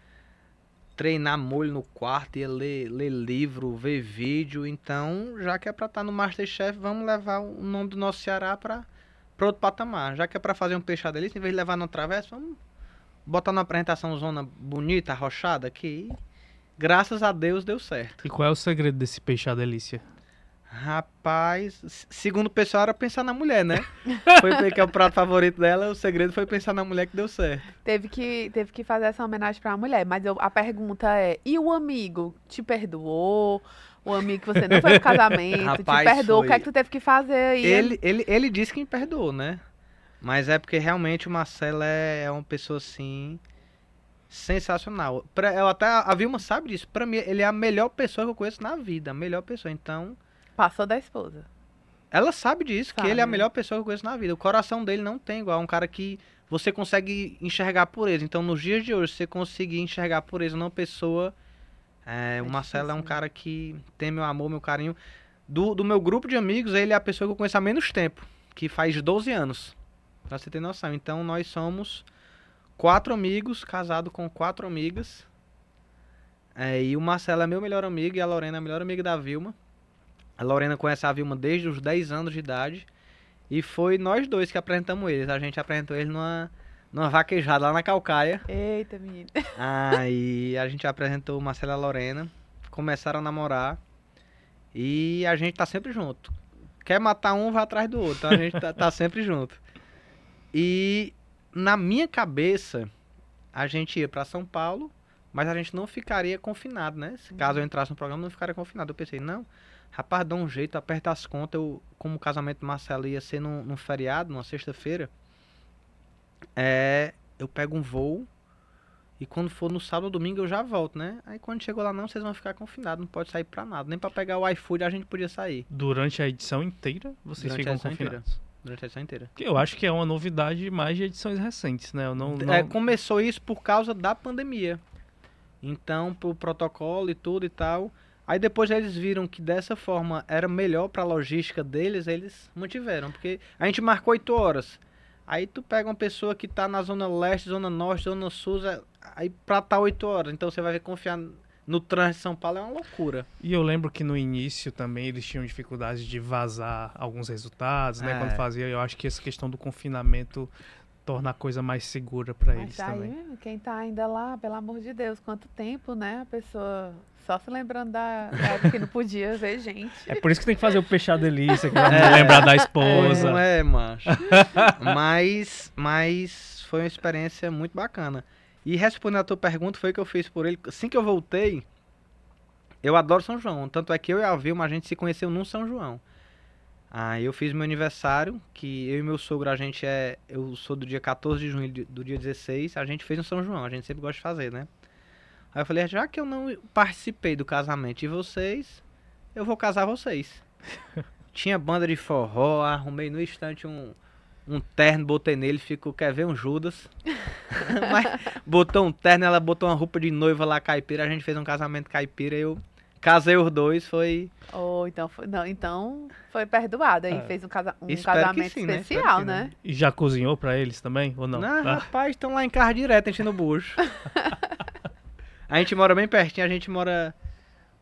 treinar molho no quarto, ia ler, ler livro, ver vídeo. Então, já que é pra estar no Masterchef, vamos levar o nome do nosso Ceará pra, pra outro patamar. Já que é pra fazer um peixe à delícia, em vez de levar no travessa, vamos botar numa apresentação zona bonita, arrochada, que graças a Deus deu certo. E qual é o segredo desse peixe à delícia? Rapaz, segundo o pessoal era pensar na mulher, né? *laughs* foi porque é o prato favorito dela, o segredo foi pensar na mulher que deu certo. Teve que, teve que fazer essa homenagem pra mulher. Mas eu- a pergunta é: e o amigo te perdoou? O amigo que você não foi pro *laughs* casamento, Rapaz, te perdoou? O que foi. é que tu teve que fazer aí? Ele, ele, ele disse que me perdoou, né? Mas é porque realmente o Marcelo é, é uma pessoa assim. sensacional. Pra, eu até, a Vilma sabe disso. Pra mim, ele é a melhor pessoa que eu conheço na vida. A melhor pessoa. Então, Passou da esposa. ela sabe disso, que ele é a Sabe. melhor pessoa que eu conheço na vida. O coração dele não tem igual. É um cara que você consegue enxergar a pureza. Então, nos dias de hoje, você conseguir enxergar a pureza numa pessoa. É, É o Marcelo é um difícil, né? cara que tem meu amor, meu carinho. Do, do meu grupo de amigos, ele é a pessoa que eu conheço há menos tempo. Que faz 12 anos. Pra você ter noção. Então, nós somos quatro amigos, casado com quatro amigas. É, e o Marcelo é meu melhor amigo e a Lorena é a melhor amiga da Vilma. A Lorena conhece a Vilma desde os 10 anos de idade. E foi nós dois que apresentamos eles. A gente apresentou eles numa, numa vaquejada lá na Calcaia. Eita, menina. *laughs* Aí a gente apresentou o Marcelo e a Lorena. Começaram a namorar. E a gente tá sempre junto. Quer matar um, vai atrás do outro. Então a gente tá, tá sempre junto. E na minha cabeça, a gente ia pra São Paulo, mas a gente não ficaria confinado, né? Se caso eu entrasse no programa, não ficaria confinado. Eu pensei, não, rapaz, dá um jeito, aperta as contas. Eu, como o casamento do Marcelo ia ser num, num feriado, numa sexta-feira, é, eu pego um voo e quando for no sábado ou domingo eu já volto, né? Aí quando chegou lá, não, vocês vão ficar confinados, não pode sair pra nada. Nem pra pegar o iFood a gente podia sair. Durante a edição inteira, vocês Durante ficam confinados. Durante a edição inteira. Que Eu acho que é uma novidade mais de edições recentes, né? Eu não, não... É, começou isso por causa da pandemia. Então, pro protocolo e tudo e tal. Aí depois eles viram que dessa forma era melhor pra logística deles, eles mantiveram. Porque a gente marcou 8 horas. Aí tu pega uma pessoa que tá na zona leste, zona norte, zona sul, é- aí pra tá 8 horas. Então você vai ver confiar no trânsito de São Paulo é uma loucura. E eu lembro que no início também eles tinham dificuldade de vazar alguns resultados, né? É. Quando fazia, eu acho que essa questão do confinamento torna a coisa mais segura pra Mas eles tá aí, também. mesmo, quem tá ainda lá, pelo amor de Deus, quanto tempo, né? A pessoa só se lembrando da, época que não podia ver gente. É por isso que tem que fazer o peixar delícia, que vai *laughs* É. lembrar da esposa. Não é, macho. *laughs* mas, mas foi uma experiência muito bacana. E respondendo a tua pergunta, foi o que eu fiz por ele. Assim que eu voltei, eu adoro São João. Tanto é que eu e a Vilma, a gente se conheceu num São João. Aí eu fiz meu aniversário, que eu e meu sogro, a gente é. Eu sou do dia 14 de junho do dia 16, a gente fez no São João, a gente sempre gosta de fazer, né? Aí eu falei, já que eu não participei do casamento de vocês, eu vou casar vocês. *laughs* Tinha banda de forró, arrumei no instante um, um terno, botei nele, ficou, quer ver um Judas? *laughs* Mas botou um terno, ela botou uma roupa de noiva lá caipira, a gente fez um casamento caipira, eu casei os dois, foi Ou então foi, não, então foi perdoado. Aí É. fez um, casa, um casamento sim, né? Especial, que né? E já cozinhou pra eles também? Ou não? Não, Ah, rapaz, estão lá em casa direto, enchendo o bucho. *laughs* a gente mora bem pertinho, a gente mora,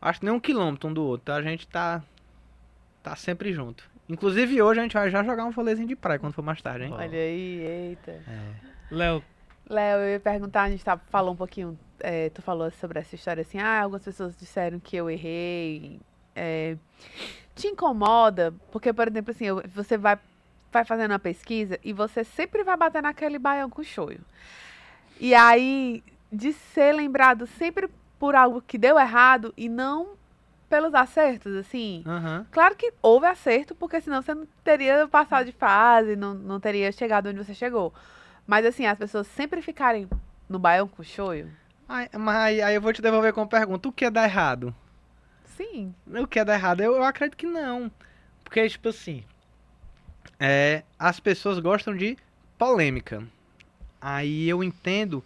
acho que nem um quilômetro um do outro, então a gente tá, tá sempre junto. Inclusive hoje a gente vai já jogar um volezinho de praia quando for mais tarde, hein? Olha aí, eita. É. Léo, Léo, eu ia perguntar, a gente tá, falou um pouquinho, é, tu falou sobre essa história assim, ah, algumas pessoas disseram que eu errei. é, te incomoda? Porque, por exemplo, assim, eu- você vai, vai fazendo uma pesquisa e você sempre vai bater naquele baião com choio. E aí, de ser lembrado sempre por algo que deu errado e não pelos acertos, assim. Aham. Claro que houve acerto, porque senão você não teria passado de fase, não, não teria chegado onde você chegou. Mas assim, as pessoas sempre ficarem no baião com choio, Aí, mas aí, aí eu vou te devolver com uma pergunta, o que é dar errado? sim. O que é dar errado? Eu, eu acredito que não. Porque, tipo assim, é, as pessoas gostam de polêmica. Aí eu entendo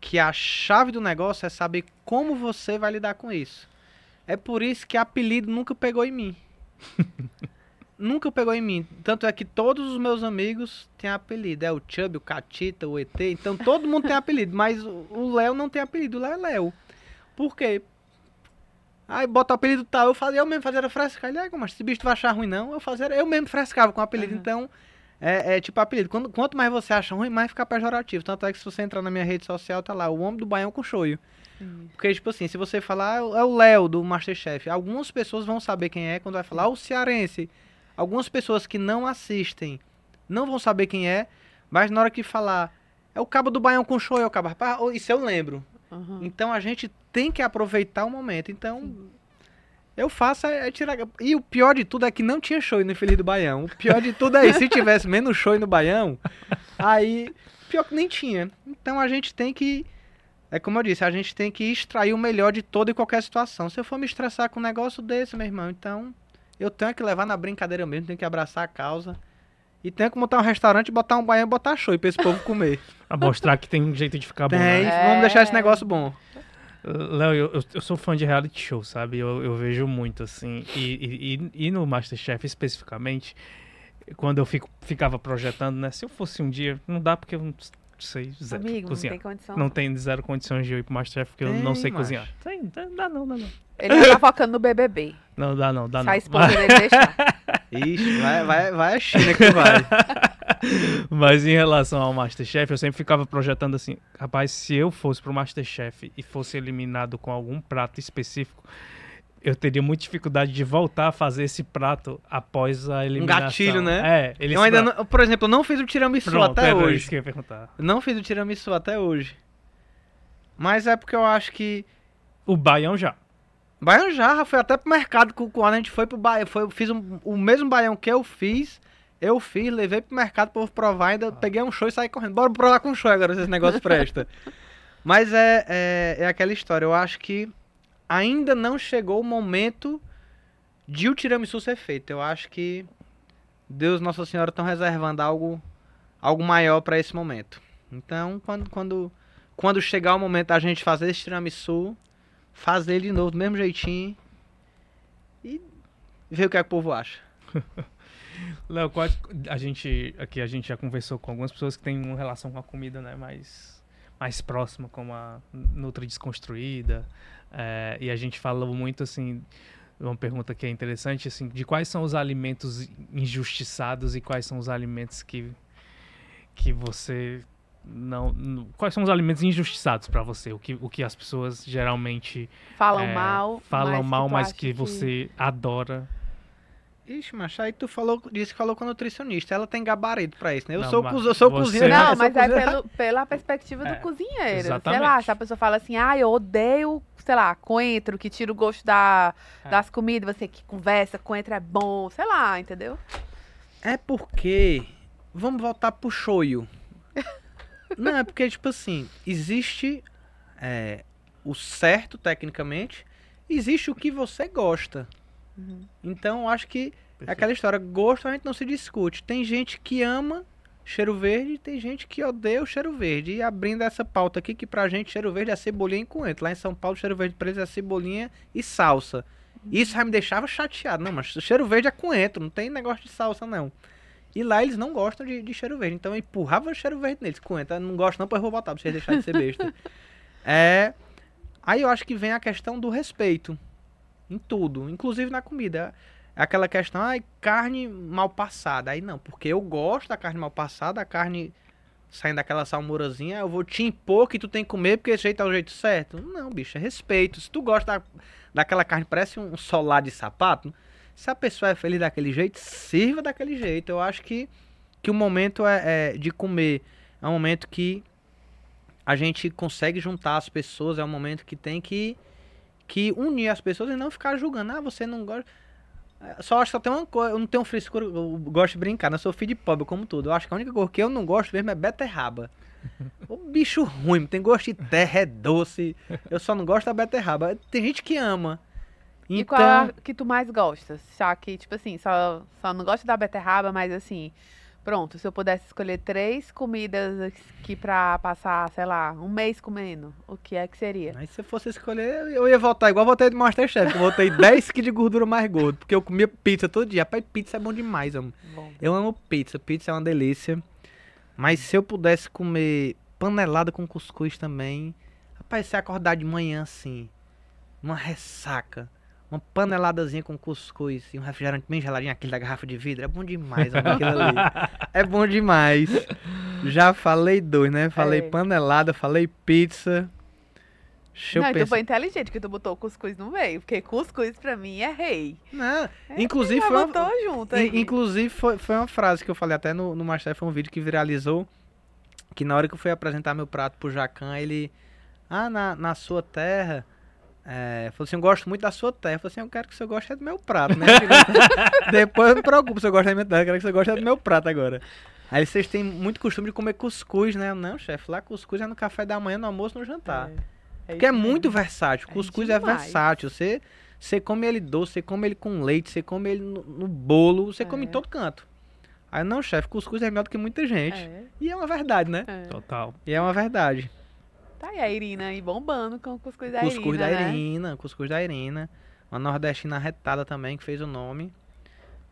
que a chave do negócio é saber como você vai lidar com isso. É por isso que apelido nunca pegou em mim. *laughs* nunca pegou em mim. Tanto é que todos os meus amigos têm apelido. É o Chubby, o Catita, o ET. Então todo mundo tem apelido. Mas o Léo não tem apelido. O Léo é Léo. Por quê? Aí bota o apelido tal, eu fazia, eu mesmo fazia frescar. Ele, ah, mas esse bicho tu vai achar ruim, não? Eu fazia, eu mesmo frescava com o apelido. Uhum. Então, é, é, tipo apelido. Quando, quanto mais você acha ruim, mais fica pejorativo. Tanto é que se você entrar na minha rede social, tá lá, o homem do baião com choio. Uhum. Porque, tipo assim, se você falar, ah, é o Léo do Masterchef, algumas pessoas vão saber quem é quando vai falar, ah, o cearense. Algumas pessoas que não assistem não vão saber quem é, mas na hora que falar, é o cabo do baião com choio, é o cabo, rapaz, isso eu lembro. Uhum. Então a gente tem que aproveitar o momento. Então, Sim. eu faço é, é, tirar. E o pior de tudo é que não tinha show no Feliz do Baião. O pior de tudo é se tivesse menos show no Baião, aí. Pior que nem tinha. Então a gente tem que. É como eu disse, a gente tem que extrair o melhor de toda e qualquer situação. Se eu for me estressar com um negócio desse, meu irmão, então eu tenho que levar na brincadeira mesmo, tenho que abraçar a causa. E tem que montar um restaurante, botar um baiano e botar show pra esse povo comer. *laughs* pra mostrar que tem um jeito de ficar tem, bom. Tem, né? vamos deixar esse negócio bom. Léo, eu, eu, sou fã de reality show, sabe? Eu, eu vejo muito, assim. E, e, e, no Masterchef, especificamente, quando eu fico, ficava projetando, né? Se eu fosse um dia, não dá porque eu não sei zero Amigo, cozinhar. não tem condição. Não tem zero condições de eu ir pro Masterchef porque tem, eu não sei macho. cozinhar. Tem, dá não, dá não. Ele tá focando no BBB. *laughs* Não, dá não, dá Se não. a esposa dele *laughs* deixar. Ixi, vai, vai, vai a China que vai. *laughs* Mas em relação ao Masterchef, eu sempre ficava projetando assim, rapaz, se eu fosse pro Masterchef e fosse eliminado com algum prato específico, eu teria muita dificuldade de voltar a fazer esse prato após a eliminação. Um gatilho, né? É, ele Eu ainda não, por exemplo, eu não fiz o tiramisu Pronto, até hoje. Isso que eu ia perguntar. Não fiz o tiramisu até hoje. Mas é porque eu acho que o baião já. Baião já, foi até pro mercado quando a gente foi pro baião, foi, fiz um, o mesmo baião que eu fiz, eu fiz, levei pro mercado pra provar, ainda ah. peguei um show e saí correndo. Bora provar com show agora se esse negócio presta. *laughs* Mas é, é, é aquela história, eu acho que ainda não chegou o momento de o tiramisu ser feito. Eu acho que Deus Nossa Senhora estão reservando algo, algo maior para esse momento. Então, quando, quando, quando chegar o momento da gente fazer esse tiramisu, fazer ele de novo do mesmo jeitinho e ver o que, é que o povo acha. *laughs* Léo, a gente aqui a gente já conversou com algumas pessoas que têm uma relação com a comida, né, mais mais próxima, como a Nutra Desconstruída, é, e a gente falou muito assim, uma pergunta que é interessante, assim, de quais são os alimentos injustiçados e quais são os alimentos que, que você não, não quais são os alimentos injustiçados para você? O que, o que as pessoas geralmente falam é, mal, falam mal, mas que, que você adora. Ixi, mas aí tu falou, disse que falou com a nutricionista. Ela tem gabarito pra isso, né? Eu não, sou, eu sou cozinheiro. Não, mas é pelo, pela perspectiva é, do cozinheiro. Exatamente. Sei lá, se a pessoa fala assim, ah, eu odeio, sei lá, coentro, que tira o gosto da, é. das comidas, você que conversa, coentro é bom, sei lá, entendeu? É porque, vamos voltar pro shoyu. *laughs* não, é porque, tipo assim, existe é, o certo, tecnicamente, existe o que você gosta. Uhum. Então, acho que Perfeito. é aquela história, gosto a gente não se discute. Tem gente que ama cheiro verde, tem gente que odeia o cheiro verde. E abrindo essa pauta aqui, que pra gente cheiro verde é cebolinha e coentro. Lá em São Paulo, cheiro verde pra eles é cebolinha e salsa. Uhum. Isso já me deixava chateado. Não, mas cheiro verde é coentro, não tem negócio de salsa, não. E lá eles não gostam de, de cheiro verde. Então eu empurrava o cheiro verde neles. Coentro, não gosto não, pois vou botar pra vocês deixarem de ser besta. *laughs* é... Aí eu acho que vem a questão do respeito. Em tudo, inclusive na comida. Aquela questão, ai, carne mal passada. Aí não, porque eu gosto da carne mal passada, a carne saindo daquela salmourazinha, eu vou te impor que tu tem que comer porque esse jeito é o jeito certo. Não, bicho, é respeito. Se tu gosta da, daquela carne, parece um solar de sapato, se a pessoa é feliz daquele jeito, sirva daquele jeito. Eu acho que, que o momento é, é de comer é um momento que a gente consegue juntar as pessoas, é um momento que tem que que unir as pessoas e não ficar julgando. Ah, você não gosta. É, só acho que só tem uma coisa. Eu não tenho frescura. Eu gosto de brincar, não né? sou filho de pobre como tudo. Eu acho que a única coisa que eu não gosto mesmo é beterraba. *laughs* o bicho ruim, tem gosto de terra, é doce. Eu só não gosto da beterraba. Tem gente que ama. E qual é a Então, que tu mais gosta? Já que, tipo assim, só, só não gosta da beterraba, mas assim, pronto, se eu pudesse escolher três comidas aqui pra passar, sei lá, um mês comendo, o que é que seria? Mas se eu fosse escolher, eu ia votar igual eu votei do Masterchef. que Eu votei *laughs* 10 quilos de gordura mais gordo. Porque eu comia pizza todo dia. Rapaz, pizza é bom demais, amo. Bom, Eu amo pizza. Pizza é uma delícia. Mas se eu pudesse comer panelada com cuscuz também. Rapaz, se acordar de manhã assim, uma ressaca, uma paneladazinha com cuscuz e um refrigerante bem geladinho, aquele da garrafa de vidro, é bom demais, amo aquilo ali. *laughs* É bom demais. Já falei dois, né? Falei É. panelada, falei pizza. Deixa eu não, e tu pensar. foi inteligente que tu botou cuscuz no meio, porque cuscuz pra mim é rei. Não, É, inclusive foi uma, junto aí. Inclusive, foi, foi uma frase que eu falei até no, no Masterchef, foi um vídeo que viralizou. Que na hora que eu fui apresentar meu prato pro Jacan, ele. Ah, na, na sua terra. É, falou assim: Eu gosto muito da sua terra. Eu falei assim: Eu quero que você goste é do meu prato, né? *laughs* Depois eu me preocupo se eu gosto da minha terra, eu quero que você goste é do meu prato agora. Aí vocês têm muito costume de comer cuscuz, né? Não, chefe, lá cuscuz é no café da manhã, no almoço, no jantar. É, Porque é muito versátil. É Cuscuz é, demais. versátil. Você, você come ele doce, você come ele com leite, você come ele no, no bolo, você come em É. todo canto. Aí não, chefe, cuscuz é melhor do que muita gente. É, E é uma verdade, né? é. Total. E é uma verdade. Tá aí a Irina aí bombando com o cuscuz da cuscuz Irina, da né? Irina, cuscuz da Irina. Uma nordestina retada também, que fez o nome.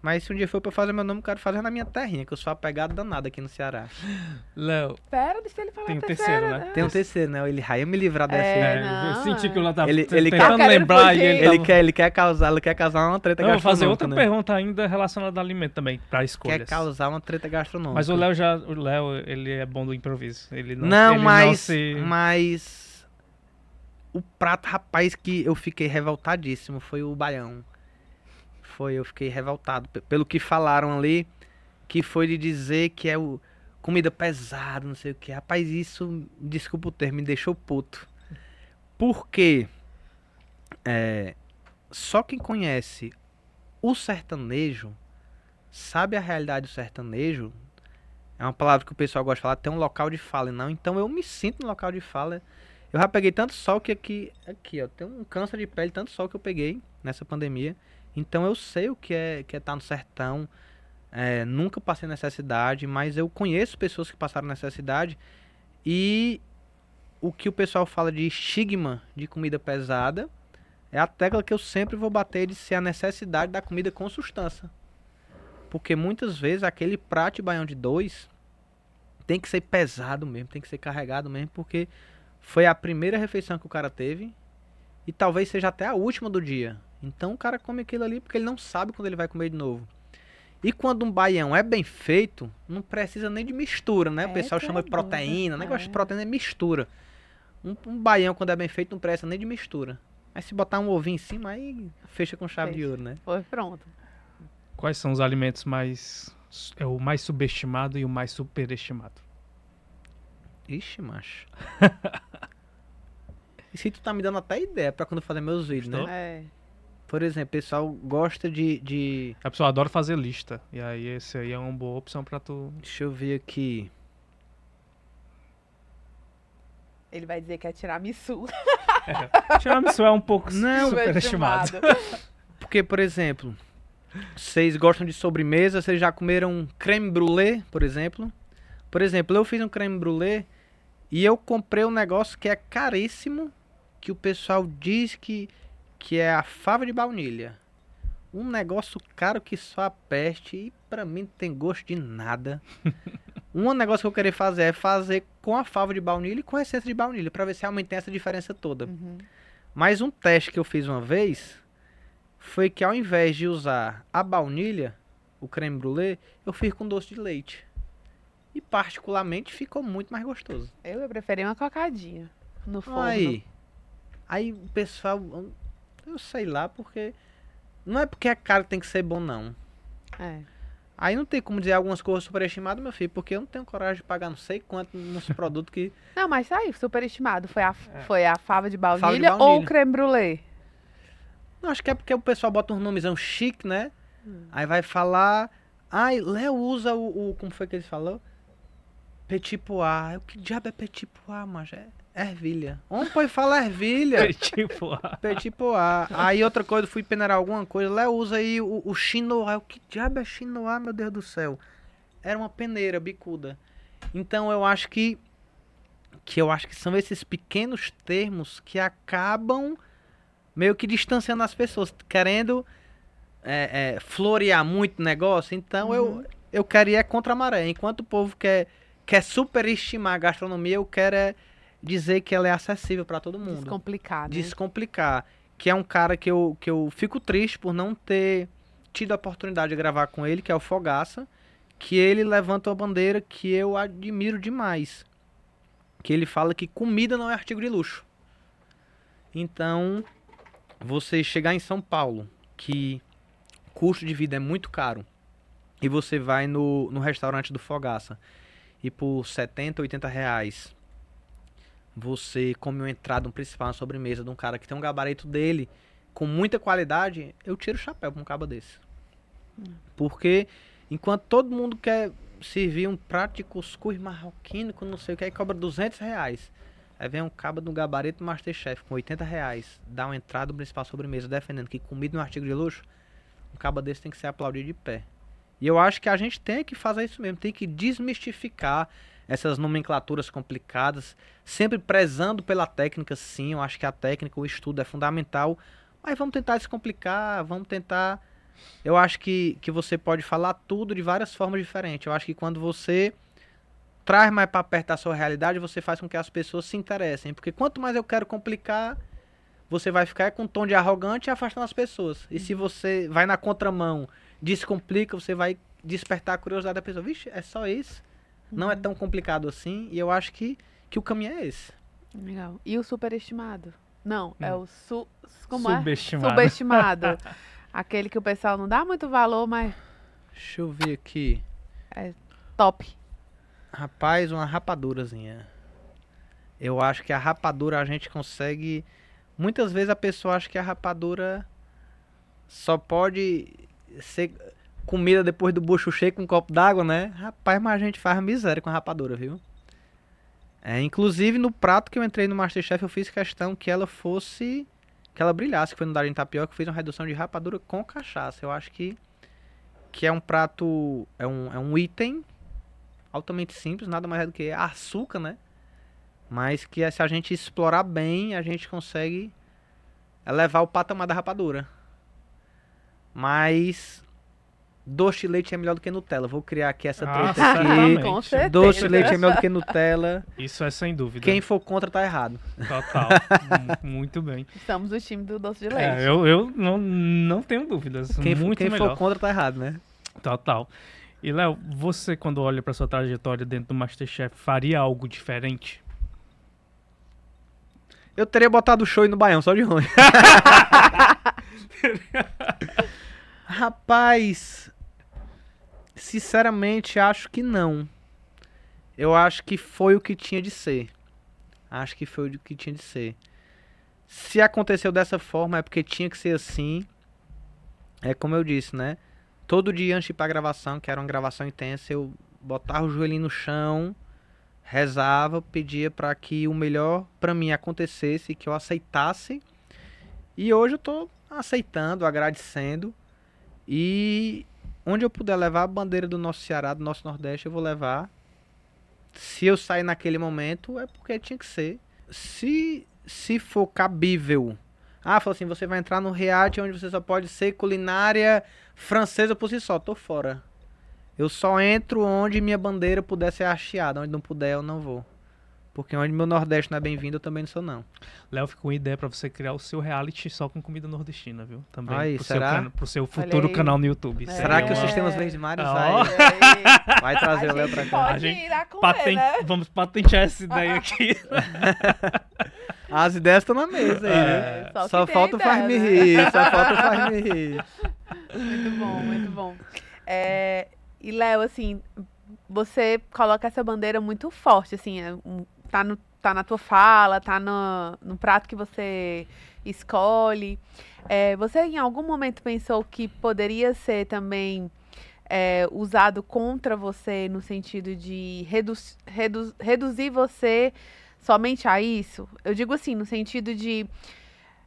Mas se um dia for pra eu fazer meu nome, eu quero fazer na minha terrinha, que eu sou apegado danado aqui no Ceará. Léo, Pera, deixa ele falar Tem terceira, terceiro, né? Tem um terceiro, né? Ele vai me livrar dessa. É, é, não, eu senti que o Léo tava Ele- ele quer- tentando querendo lembrar ele, Ele tava- quer, ele quer causar, ele quer causar uma treta Não, eu vou fazer gastronômica, outra né? pergunta ainda relacionada ao alimento também, pra escolhas. Quer causar uma treta gastronômica. Mas o Léo já, o Léo, ele é bom do improviso. Ele não, Não, ele não mas, se... mas o prato, rapaz, que eu fiquei revoltadíssimo foi o baião. Foi, eu fiquei revoltado pe- pelo que falaram ali, que foi de dizer que é o comida pesada, não sei o que. Rapaz, isso, desculpa o termo, me deixou puto. Porque é, só quem conhece o sertanejo sabe a realidade do sertanejo é uma palavra que o pessoal gosta de falar, tem um local de fala, não. Então eu me sinto no local de fala. Eu já peguei tanto sol que aqui, aqui, ó, tem um câncer de pele, tanto sol que eu peguei nessa pandemia. Então eu sei o que é que é estar no sertão. É, nunca passei necessidade, mas eu conheço pessoas que passaram necessidade. E o que o pessoal fala de estigma de comida pesada é a tecla que eu sempre vou bater de ser a necessidade da comida com sustância. Porque muitas vezes aquele prato de baião de dois tem que ser pesado mesmo, tem que ser carregado mesmo, porque foi a primeira refeição que o cara teve e talvez seja até a última do dia. Então o cara come aquilo ali porque ele não sabe quando ele vai comer de novo. E quando um baião é bem feito, não precisa nem de mistura, né? É, o pessoal chama de pergunta, proteína, o negócio é. de proteína é mistura. Um, um baião, quando é bem feito, não precisa nem de mistura. Mas se botar um ovinho em cima, aí fecha com chave de Fecha. ouro, né? Foi pronto. Quais são os alimentos mais... É o mais subestimado e o mais superestimado? Ixi, macho. *laughs* e se tu tá me dando até ideia pra quando eu fazer meus vídeos, né? É. Por exemplo, o pessoal gosta de, de. A pessoa adora fazer lista. E aí esse aí é uma boa opção pra tu... Deixa eu ver aqui. Ele vai dizer que é tiramisu. *laughs* Tiramisu é um pouco Não, superestimado. *laughs* Porque, por exemplo, vocês gostam de sobremesa, vocês já comeram creme brulee, por exemplo? Por exemplo, eu fiz um creme brulee e eu comprei um negócio que é caríssimo, que o pessoal diz que, que é a fava de baunilha. Um negócio caro que só a peste e pra mim não tem gosto de nada. *laughs* um negócio que eu queria fazer é fazer com a fava de baunilha e com a essência de baunilha, pra ver se realmente tem essa diferença toda. Uhum. Mas um teste que eu fiz uma vez foi que ao invés de usar a baunilha, o creme brulee, eu fiz com doce de leite. E particularmente ficou muito mais gostoso. Eu, eu preferi uma cocadinha no forno. Aí, aí o pessoal, eu- sei lá porque não é porque é caro que tem que ser bom não. É. Aí não tem como dizer algumas coisas superestimadas, meu filho, porque eu não tenho coragem de pagar não sei quanto nos *laughs* produtos que Não, mas tá aí, superestimado. Foi a, foi a fava de baunilha, É. Fava de ou baunilha. o creme brulee? Não, acho que é porque o pessoal bota um nomezão chique, né? Hum. Aí vai falar. Ai, Léo usa o, o- Como foi que ele falou? Petit pois. Eu, Que diabo é petit pois, mas é. Ervilha. Homem, pô, fala ervilha. tipo, ah, Petit poá. Aí outra coisa, fui peneirar alguma coisa. Léo, usa aí o, o chinoá. O que diabo é chinoá, meu Deus do céu? Era uma peneira bicuda. Então eu acho que. Que eu acho que são esses pequenos termos que acabam meio que distanciando as pessoas, querendo é, é, florear muito negócio. Então eu, eu quero ir é contra a maré. Enquanto o povo quer, quer superestimar a gastronomia, eu quero é dizer que ela é acessível para todo mundo Descomplicar, né? descomplicar. Que é um cara que eu, que eu fico triste por não ter tido a oportunidade de gravar com ele, que é o Fogaça. Que ele levanta uma bandeira que eu admiro demais. Que ele fala que comida não é artigo de luxo. Então, você chegar em São Paulo, que o custo de vida é muito caro, e você vai no, no restaurante do Fogaça, e por 70, 80 reais você come uma entrada, um principal, uma sobremesa de um cara que tem um gabarito dele com muita qualidade, eu tiro o chapéu pra um caba desse. Porque enquanto todo mundo quer servir um prato de cuscuz marroquino com não sei o que, aí cobra 200 reais. Aí vem um caba do gabarito Masterchef com 80 reais, dá uma entrada, um principal sobremesa, defendendo que comida é um artigo de luxo, um caba desse tem que ser aplaudido de pé. E eu acho que a gente tem que fazer isso mesmo, tem que desmistificar essas nomenclaturas complicadas, sempre prezando pela técnica, sim, eu acho que a técnica, o estudo é fundamental, mas vamos tentar descomplicar, vamos tentar. Eu acho que, que você pode falar tudo de várias formas diferentes. Eu acho que quando você traz mais para perto da sua realidade, você faz com que as pessoas se interessem. Porque quanto mais eu quero complicar, você vai ficar com um tom de arrogante e afastando as pessoas. E se você vai na contramão, descomplica, você vai despertar a curiosidade da pessoa. Vixe, é só isso? Não é tão complicado assim. E eu acho que, que o caminho é esse. Legal. E o superestimado? Não, é Hum. o su... Como é? subestimado. Subestimado. *laughs* Aquele que o pessoal não dá muito valor, mas Deixa eu ver aqui. top. Rapaz, uma rapadurazinha. Eu acho que a rapadura a gente consegue. Muitas vezes a pessoa acha que a rapadura só pode ser comida depois do bucho cheio com um copo d'água, né? Rapaz, mas a gente faz miséria com a rapadura, viu? É, inclusive no prato que eu entrei no Masterchef eu fiz questão que ela fosse. que ela brilhasse, que foi no Darinho Tapioca, eu fiz uma redução de rapadura com cachaça. Eu acho que. que é um prato. é um, é um item altamente simples, nada mais é do que açúcar, né? Mas que se a gente explorar bem, a gente consegue elevar o patamar da rapadura. Mas doce de leite é melhor do que Nutella. Vou criar aqui essa Ah, treta aqui. Com certeza. Doce de leite é melhor do que Nutella. Isso é sem dúvida. Quem for contra tá errado. Total. *laughs* Mu- Muito bem. Estamos do time do doce de leite. É, eu eu não, não tenho dúvidas. Quem, for- Muito quem melhor. for contra tá errado, né? Total. E, Léo, você, quando olha pra sua trajetória dentro do Masterchef, faria algo diferente? Eu teria botado o show no Baião, só de ruim. *laughs* Rapaz, sinceramente acho que não. Eu acho que foi o que tinha de ser. Acho que foi o que tinha de ser. Se aconteceu dessa forma é porque tinha que ser assim. É como eu disse, né? Todo dia antes de ir pra gravação, que era uma gravação intensa, eu botava o joelhinho no chão, rezava, pedia para que o melhor para mim acontecesse, que eu aceitasse. E hoje eu tô aceitando, agradecendo. E onde eu puder levar a bandeira do nosso Ceará, do nosso Nordeste, eu vou levar. Se eu sair naquele momento, é porque tinha que ser. Se, se for cabível. Ah, falou assim, você vai entrar no reality onde você só pode ser culinária francesa por si só. Tô fora. Eu só entro onde minha bandeira puder ser hasteada. Onde não puder, eu não vou. Porque onde meu Nordeste não é bem-vindo, eu também não sou, não. Léo, fica uma ideia pra você criar o seu reality só com comida nordestina, viu? Também. Aí, pro, será? Seu, pro seu futuro canal no YouTube. É. Será que o É. Sistemas Verdes Mares Ó. vai, *laughs* vai trazer a o Léo pra cá? pode A gente Paten- né? Vamos patentear essa ideia *laughs* aqui. As ideias estão na mesa aí, É. né? Só, Só falta o faz-me né? rir, só falta o faz-me rir. Muito bom, muito bom. É, e Léo, assim, você coloca essa bandeira muito forte, assim, é um- tá, no, tá na tua fala, tá no, no prato que você escolhe. É, você em algum momento pensou que poderia ser também é, usado contra você no sentido de redu redu reduzir você somente a isso? Eu digo assim, no sentido de.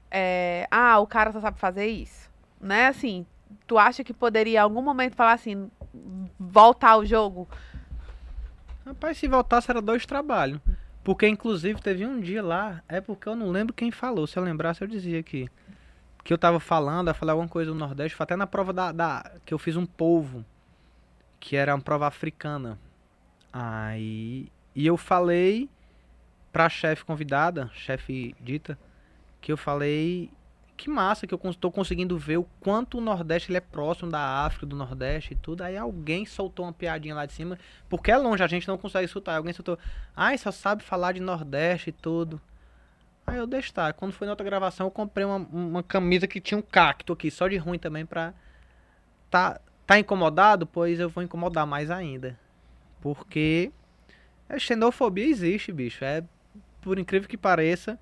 é, ah, o cara só sabe fazer isso. Né? Assim, tu acha que poderia em algum momento falar assim, voltar o jogo? Rapaz, se voltasse era dois trabalhos. Porque, inclusive, teve um dia lá, é porque eu não lembro quem falou. Se eu lembrasse, eu dizia aqui. Que eu tava falando, eu falei alguma coisa do Nordeste, foi até na prova da, da. que eu fiz um polvo. Que era uma prova africana. Aí. E eu falei pra chefe convidada, chefe dita, que eu falei que massa que eu estou conseguindo ver o quanto o Nordeste ele é próximo da África, do Nordeste e tudo. Aí alguém soltou uma piadinha lá de cima, porque é longe, a gente não consegue escutar. Alguém soltou, ai, só sabe falar de Nordeste e tudo. Aí eu deixei estar. Quando foi na outra gravação, eu comprei uma, uma camisa que tinha um cacto aqui, só de ruim também, pra. Tá, tá incomodado? Pois eu vou incomodar mais ainda. Porque. A xenofobia existe, bicho. É, por incrível que pareça.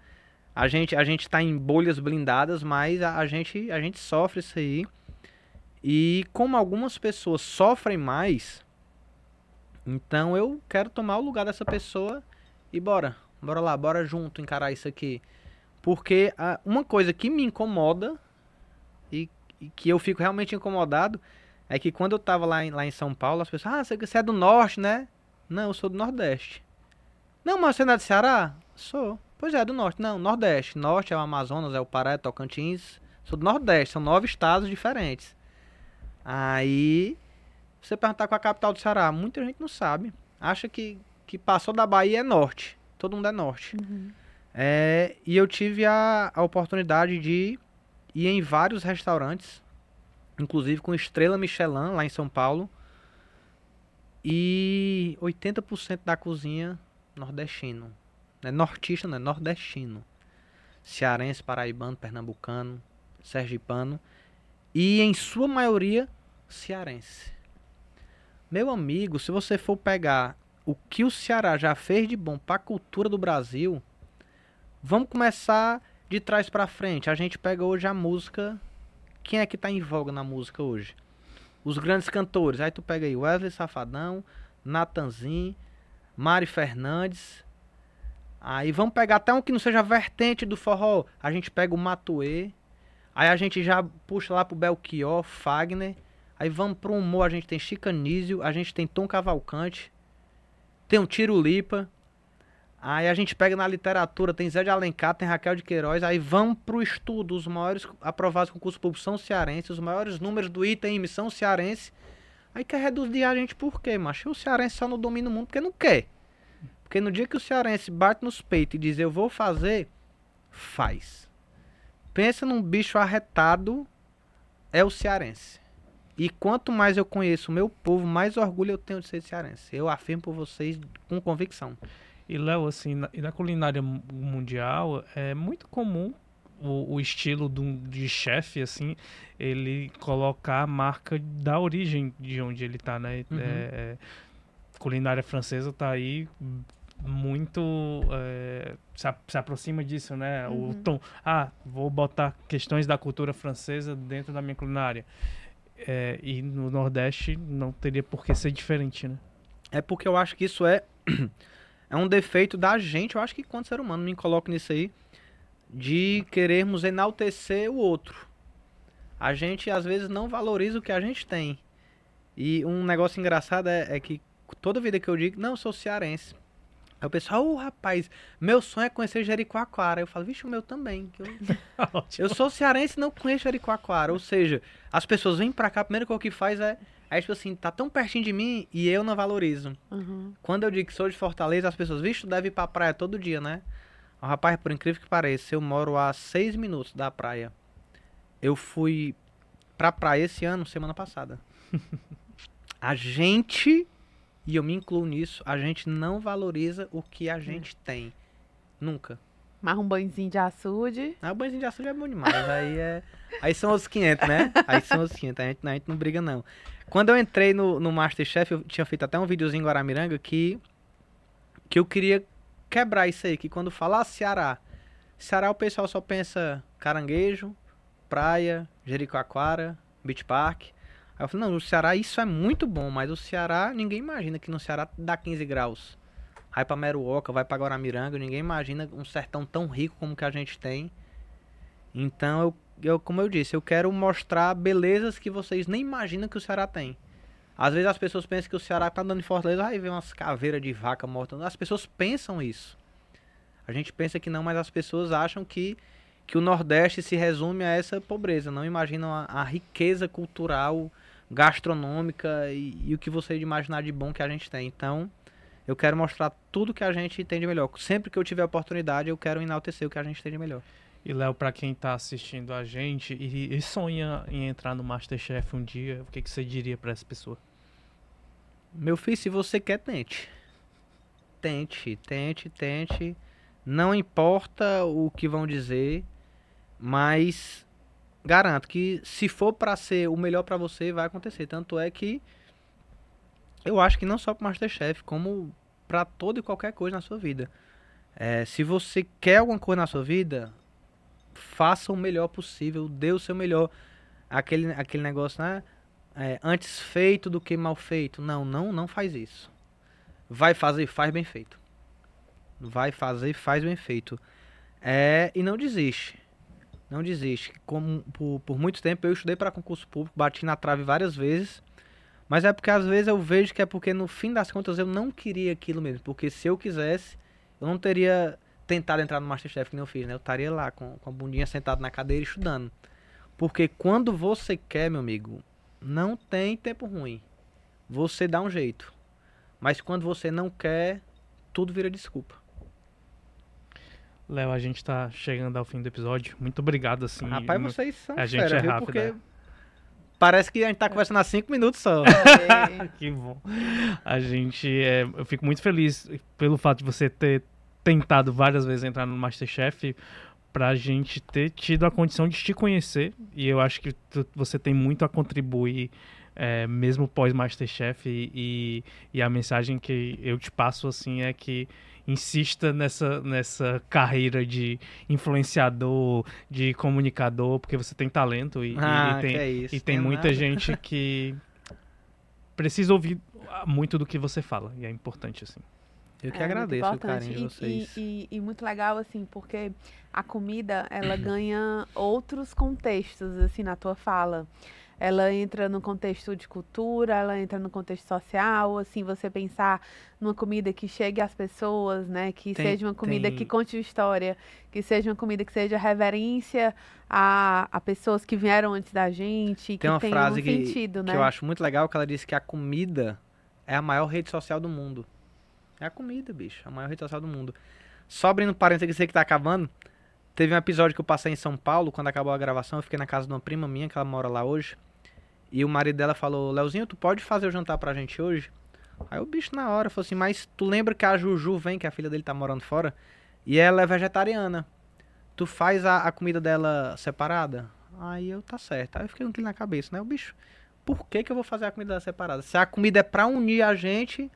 A gente, a gente tá em bolhas blindadas, mas a, a, gente, a gente sofre isso aí. E como algumas pessoas sofrem mais, então eu quero tomar o lugar dessa pessoa e bora. Bora lá, bora junto encarar isso aqui. Porque a, uma coisa que me incomoda e, e, que eu fico realmente incomodado é que quando eu tava lá em, lá em São Paulo, as pessoas, ah, você é do norte, né? Não, eu sou do nordeste. Não, mas você não é do Ceará? Sou. Pois é, do norte. Não, nordeste. Norte é o Amazonas, é o Pará, é o Tocantins. Sou do nordeste, são nove estados diferentes. Aí, você perguntar com a capital do Ceará, muita gente não sabe. Acha que, que passou da Bahia é norte. Todo mundo é norte. Uhum. É, e eu tive a, a oportunidade de ir em vários restaurantes, inclusive com estrela Michelin lá em São Paulo. E 80% da cozinha nordestino. Não é nortista, não é nordestino. Cearense, paraibano, pernambucano, sergipano. E em sua maioria, cearense. Meu amigo, se você for pegar o que o Ceará já fez de bom para a cultura do Brasil, vamos começar de trás para frente. A gente pega hoje a música. Quem é que tá em voga na música hoje? Os grandes cantores. Aí tu pega aí Wesley Safadão, Natanzin, Mari Fernandes, Aí vamos pegar até um que não seja vertente do forró. A gente pega o Matuê. Aí a gente já puxa lá pro Belchior, Fagner. Aí vamos pro humor, a gente tem Chicanísio, a gente tem Tom Cavalcante. Tem um Tiro Lipa. Aí a gente pega na literatura, tem Zé de Alencar, tem Raquel de Queiroz. Aí vamos pro estudo, os maiores aprovados com curso público são cearenses, os maiores números do ITM são cearense. Aí quer reduzir a gente por quê, macho? O cearense só não domina o mundo porque não quer. Porque no dia que o cearense bate nos peitos e diz eu vou fazer, faz. Pensa num bicho arretado, é o cearense. E quanto mais eu conheço o meu povo, mais orgulho eu tenho de ser cearense. Eu afirmo por vocês com convicção. E Léo, assim, na, na culinária mundial é muito comum o, o estilo do, de chefe, assim, ele colocar a marca da origem de onde ele tá, né? Uhum. É, é, culinária francesa tá aí muito é, se, se, aproxima disso, né? Uhum. O tom, ah, vou botar questões da cultura francesa dentro da minha culinária. É, e no Nordeste não teria por que ser diferente, né? É porque eu acho que isso é *clears throat* é um defeito da gente, eu acho que quando ser humano me coloco nisso aí de querermos enaltecer o outro. A gente às vezes não valoriza o que a gente tem. E um negócio engraçado é, é que toda vida que eu digo, não, eu sou cearense. Aí o pessoal, ô oh, rapaz, meu sonho é conhecer Jericoacoara. Eu falo, vixe, o meu também. Eu, *laughs* eu sou cearense e não conheço Jericoacoara. Ou seja, as pessoas vêm pra cá, a primeira coisa que faz é. É tipo assim, tá tão pertinho de mim e eu não valorizo. Uhum. Quando eu digo que sou de Fortaleza, as pessoas, vixe, tu deve ir pra praia todo dia, né? O rapaz, por incrível que pareça, eu moro a seis minutos da praia. Eu fui pra praia esse ano, semana passada. *laughs* a gente e eu me incluo nisso, a gente não valoriza o que a gente hum. tem. Nunca. Mas um banhozinho de açude. Ah, o banhozinho de açude é bom demais. aí é. Aí são os 500, né? Aí são os 500. A gente, a gente não briga, não. Quando eu entrei no, no Masterchef, eu tinha feito até um videozinho em Guaramiranga que. Que eu queria quebrar isso aí. Que quando falar Ceará. Ceará o pessoal só pensa caranguejo, praia, Jericoacoara, Beach Park. Aí eu falei, não, no Ceará isso é muito bom, mas o Ceará, ninguém imagina que no Ceará dá 15 graus. vai pra Meruoca, vai pra Guaramiranga, ninguém imagina um sertão tão rico como que a gente tem. Então, eu, eu, como eu disse, eu quero mostrar belezas que vocês nem imaginam que o Ceará tem. Às vezes as pessoas pensam que o Ceará tá andando em Fortaleza, vai ver umas caveiras de vaca morta. As pessoas pensam isso. A gente pensa que não, mas as pessoas acham que, que o Nordeste se resume a essa pobreza. Não imaginam a, a riqueza cultural, gastronômica e, e, o que você imaginar de bom que a gente tem. Então, eu quero mostrar tudo que a gente tem de melhor. Sempre que eu tiver oportunidade, eu quero enaltecer o que a gente tem de melhor. E Léo, para quem está assistindo a gente e, e, sonha em entrar no Masterchef um dia, o que, que você diria para essa pessoa? Meu filho, se você quer, tente. Tente, tente, tente. Não importa o que vão dizer, mas garanto que se for para ser o melhor para você, vai acontecer. Tanto é que eu acho que não só para Masterchef, como para toda e qualquer coisa na sua vida. É, se você quer alguma coisa na sua vida, faça o melhor possível, dê o seu melhor. Aquele, aquele negócio, né? É, antes feito do que mal feito. Não, não, não faz isso. Vai fazer, faz bem feito. Vai fazer, faz bem feito. É, e não desiste. Não desiste. Como, por, por muito tempo eu estudei para concurso público, bati na trave várias vezes. Mas é porque às vezes eu vejo que é porque no fim das contas eu não queria aquilo mesmo. Porque se eu quisesse, eu não teria tentado entrar no Masterchef que nem eu fiz, né? Eu estaria lá com, com a bundinha sentado na cadeira estudando. Porque quando você quer, meu amigo, não tem tempo ruim. Você dá um jeito. Mas quando você não quer, tudo vira desculpa. Léo, a gente tá chegando ao fim do episódio. Muito obrigado, assim. Rapaz, vocês são a gente é viu? rápido, Porque é. parece que a gente tá conversando há cinco minutos só. *laughs* que bom. A gente, é, eu fico muito feliz pelo fato de você ter tentado várias vezes entrar no Masterchef pra gente ter tido a condição de te conhecer e eu acho que tu, você tem muito a contribuir é, mesmo pós Masterchef e, e, e a mensagem que eu te passo assim é que insista nessa, nessa carreira de influenciador, de comunicador, porque você tem talento e, ah, e tem, é isso, e tem muita nada. *laughs* gente que precisa ouvir muito do que você fala e é importante assim. Eu que É muito agradeço o carinho de E- vocês. E, e- e muito legal, assim, porque a comida, ela *clears throat* ganha outros contextos, assim, na tua fala. Ela entra no contexto de cultura, ela entra no contexto social, assim, você pensar numa comida que chegue às pessoas, né? Que Tem- seja uma comida tem- que conte história, que seja uma comida que seja reverência a, a pessoas que vieram antes da gente, Tem que uma tenha frase um que, sentido, né? que eu acho muito legal, que ela disse que a comida é a maior rede social do mundo. É a comida, bicho. A maior rede social do mundo. Só abrindo parênteses aqui, sei que tá acabando. Teve um episódio que eu passei em São Paulo, quando acabou a gravação, eu fiquei na casa de uma prima minha, que ela mora lá hoje. E o marido dela falou, Leozinho, tu pode fazer o jantar pra gente hoje? Aí o bicho na hora falou assim, mas tu lembra que a Juju vem, que a filha dele tá morando fora, e ela é vegetariana. Tu faz a, a comida dela separada? Aí eu, tá certo. Aí eu fiquei com aquilo na cabeça, né? O bicho, por que que eu vou fazer a comida dela separada? Se a comida é pra unir a gente,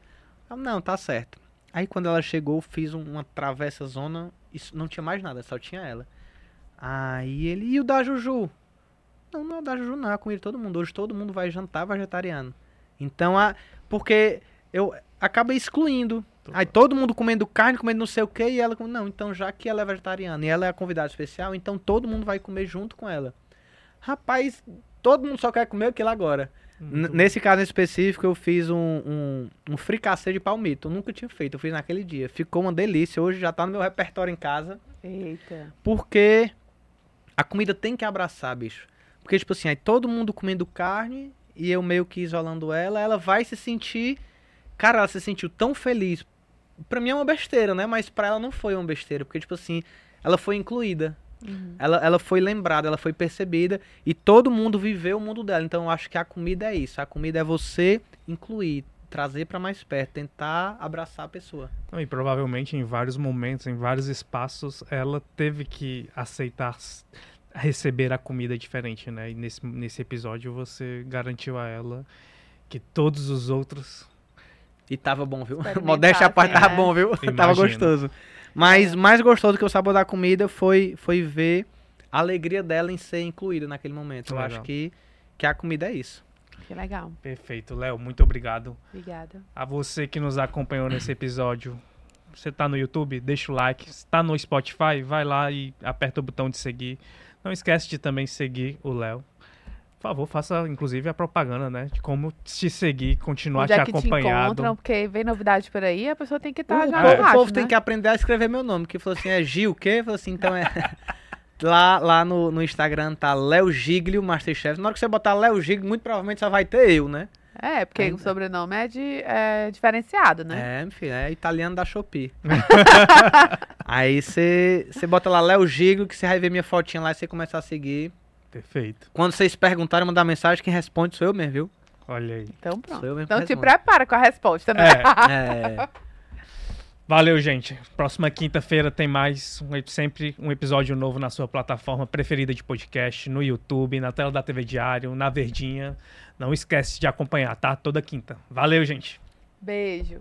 eu, não, tá certo. Aí quando ela chegou, fiz um- uma travessa zona, isso não tinha mais nada, só tinha ela. Aí ele, e o da Juju? Não, não é o da Juju não, é a comida de todo mundo. Hoje todo mundo vai jantar vegetariano. Então, a, porque eu acaba excluindo. Aí todo mundo comendo carne, comendo não sei o que, e ela, não, então já que ela é vegetariana e ela é a convidada especial, então todo mundo vai comer junto com ela. Rapaz, todo mundo só quer comer aquilo agora. N- Nesse caso em específico, eu fiz um, um, um fricassê de palmito. Eu nunca tinha feito, eu fiz naquele dia. Ficou uma delícia. Hoje já tá no meu repertório em casa. Eita. Porque a comida tem que abraçar, bicho. Porque, tipo assim, aí todo mundo comendo carne e eu meio que isolando ela, ela vai se sentir. Cara, ela se sentiu tão feliz. Pra mim é uma besteira, né? Mas pra ela não foi uma besteira. Porque, tipo assim, ela foi incluída. Uhum. Ela, ela foi lembrada, ela foi percebida e todo mundo viveu o mundo dela. Então eu acho que a comida é isso. A comida é você incluir, trazer pra mais perto, tentar abraçar a pessoa. Não, E provavelmente em vários momentos, em vários espaços, ela teve que aceitar receber a comida diferente, né? E nesse, nesse episódio você garantiu a ela que todos os outros. E tava bom, viu? *laughs* Modéstia à parte, tava né? bom, viu? *laughs* tava gostoso. Mas mais gostoso que o sabor da comida foi, foi ver a alegria dela em ser incluída naquele momento. Eu Legal. acho que, que a comida é isso. Que legal. Perfeito, Léo, muito obrigado. Obrigada. A você que nos acompanhou nesse episódio, Você tá no YouTube, deixa o like. Se tá no Spotify, vai lá e aperta o botão de seguir. Não esquece de também seguir o Léo. Por favor, faça inclusive a propaganda, né? De como te seguir, continuar Onde te é que te acompanhando. encontram? Porque vem novidade por aí, a pessoa tem que estar o, já povo, no o povo tem né? que aprender a escrever meu nome, que falou assim, é Gil o quê? Falou assim, então é... *laughs* lá lá no, no Instagram tá Léo Giglio, Masterchef. Na hora que você botar Léo Giglio, muito provavelmente só vai ter eu, né? É, porque Ainda. o sobrenome é, de, é diferenciado, né? É, enfim, é italiano da Shopee. *laughs* Aí você você bota lá Léo Giglio, que você vai ver minha fotinha lá e você começa a seguir. Perfeito. Quando vocês perguntarem, mandar mensagem, quem responde sou eu mesmo, viu? Olha aí. Então pronto. Sou eu mesmo Então que te respondo. prepara com a resposta, né? É. *laughs* É, Valeu, gente. Próxima quinta-feira tem mais um, sempre um episódio novo na sua plataforma preferida de podcast, no YouTube, na tela da TV Diário, na Verdinha. Não esquece de acompanhar, tá? Toda quinta. Valeu, gente. Beijo.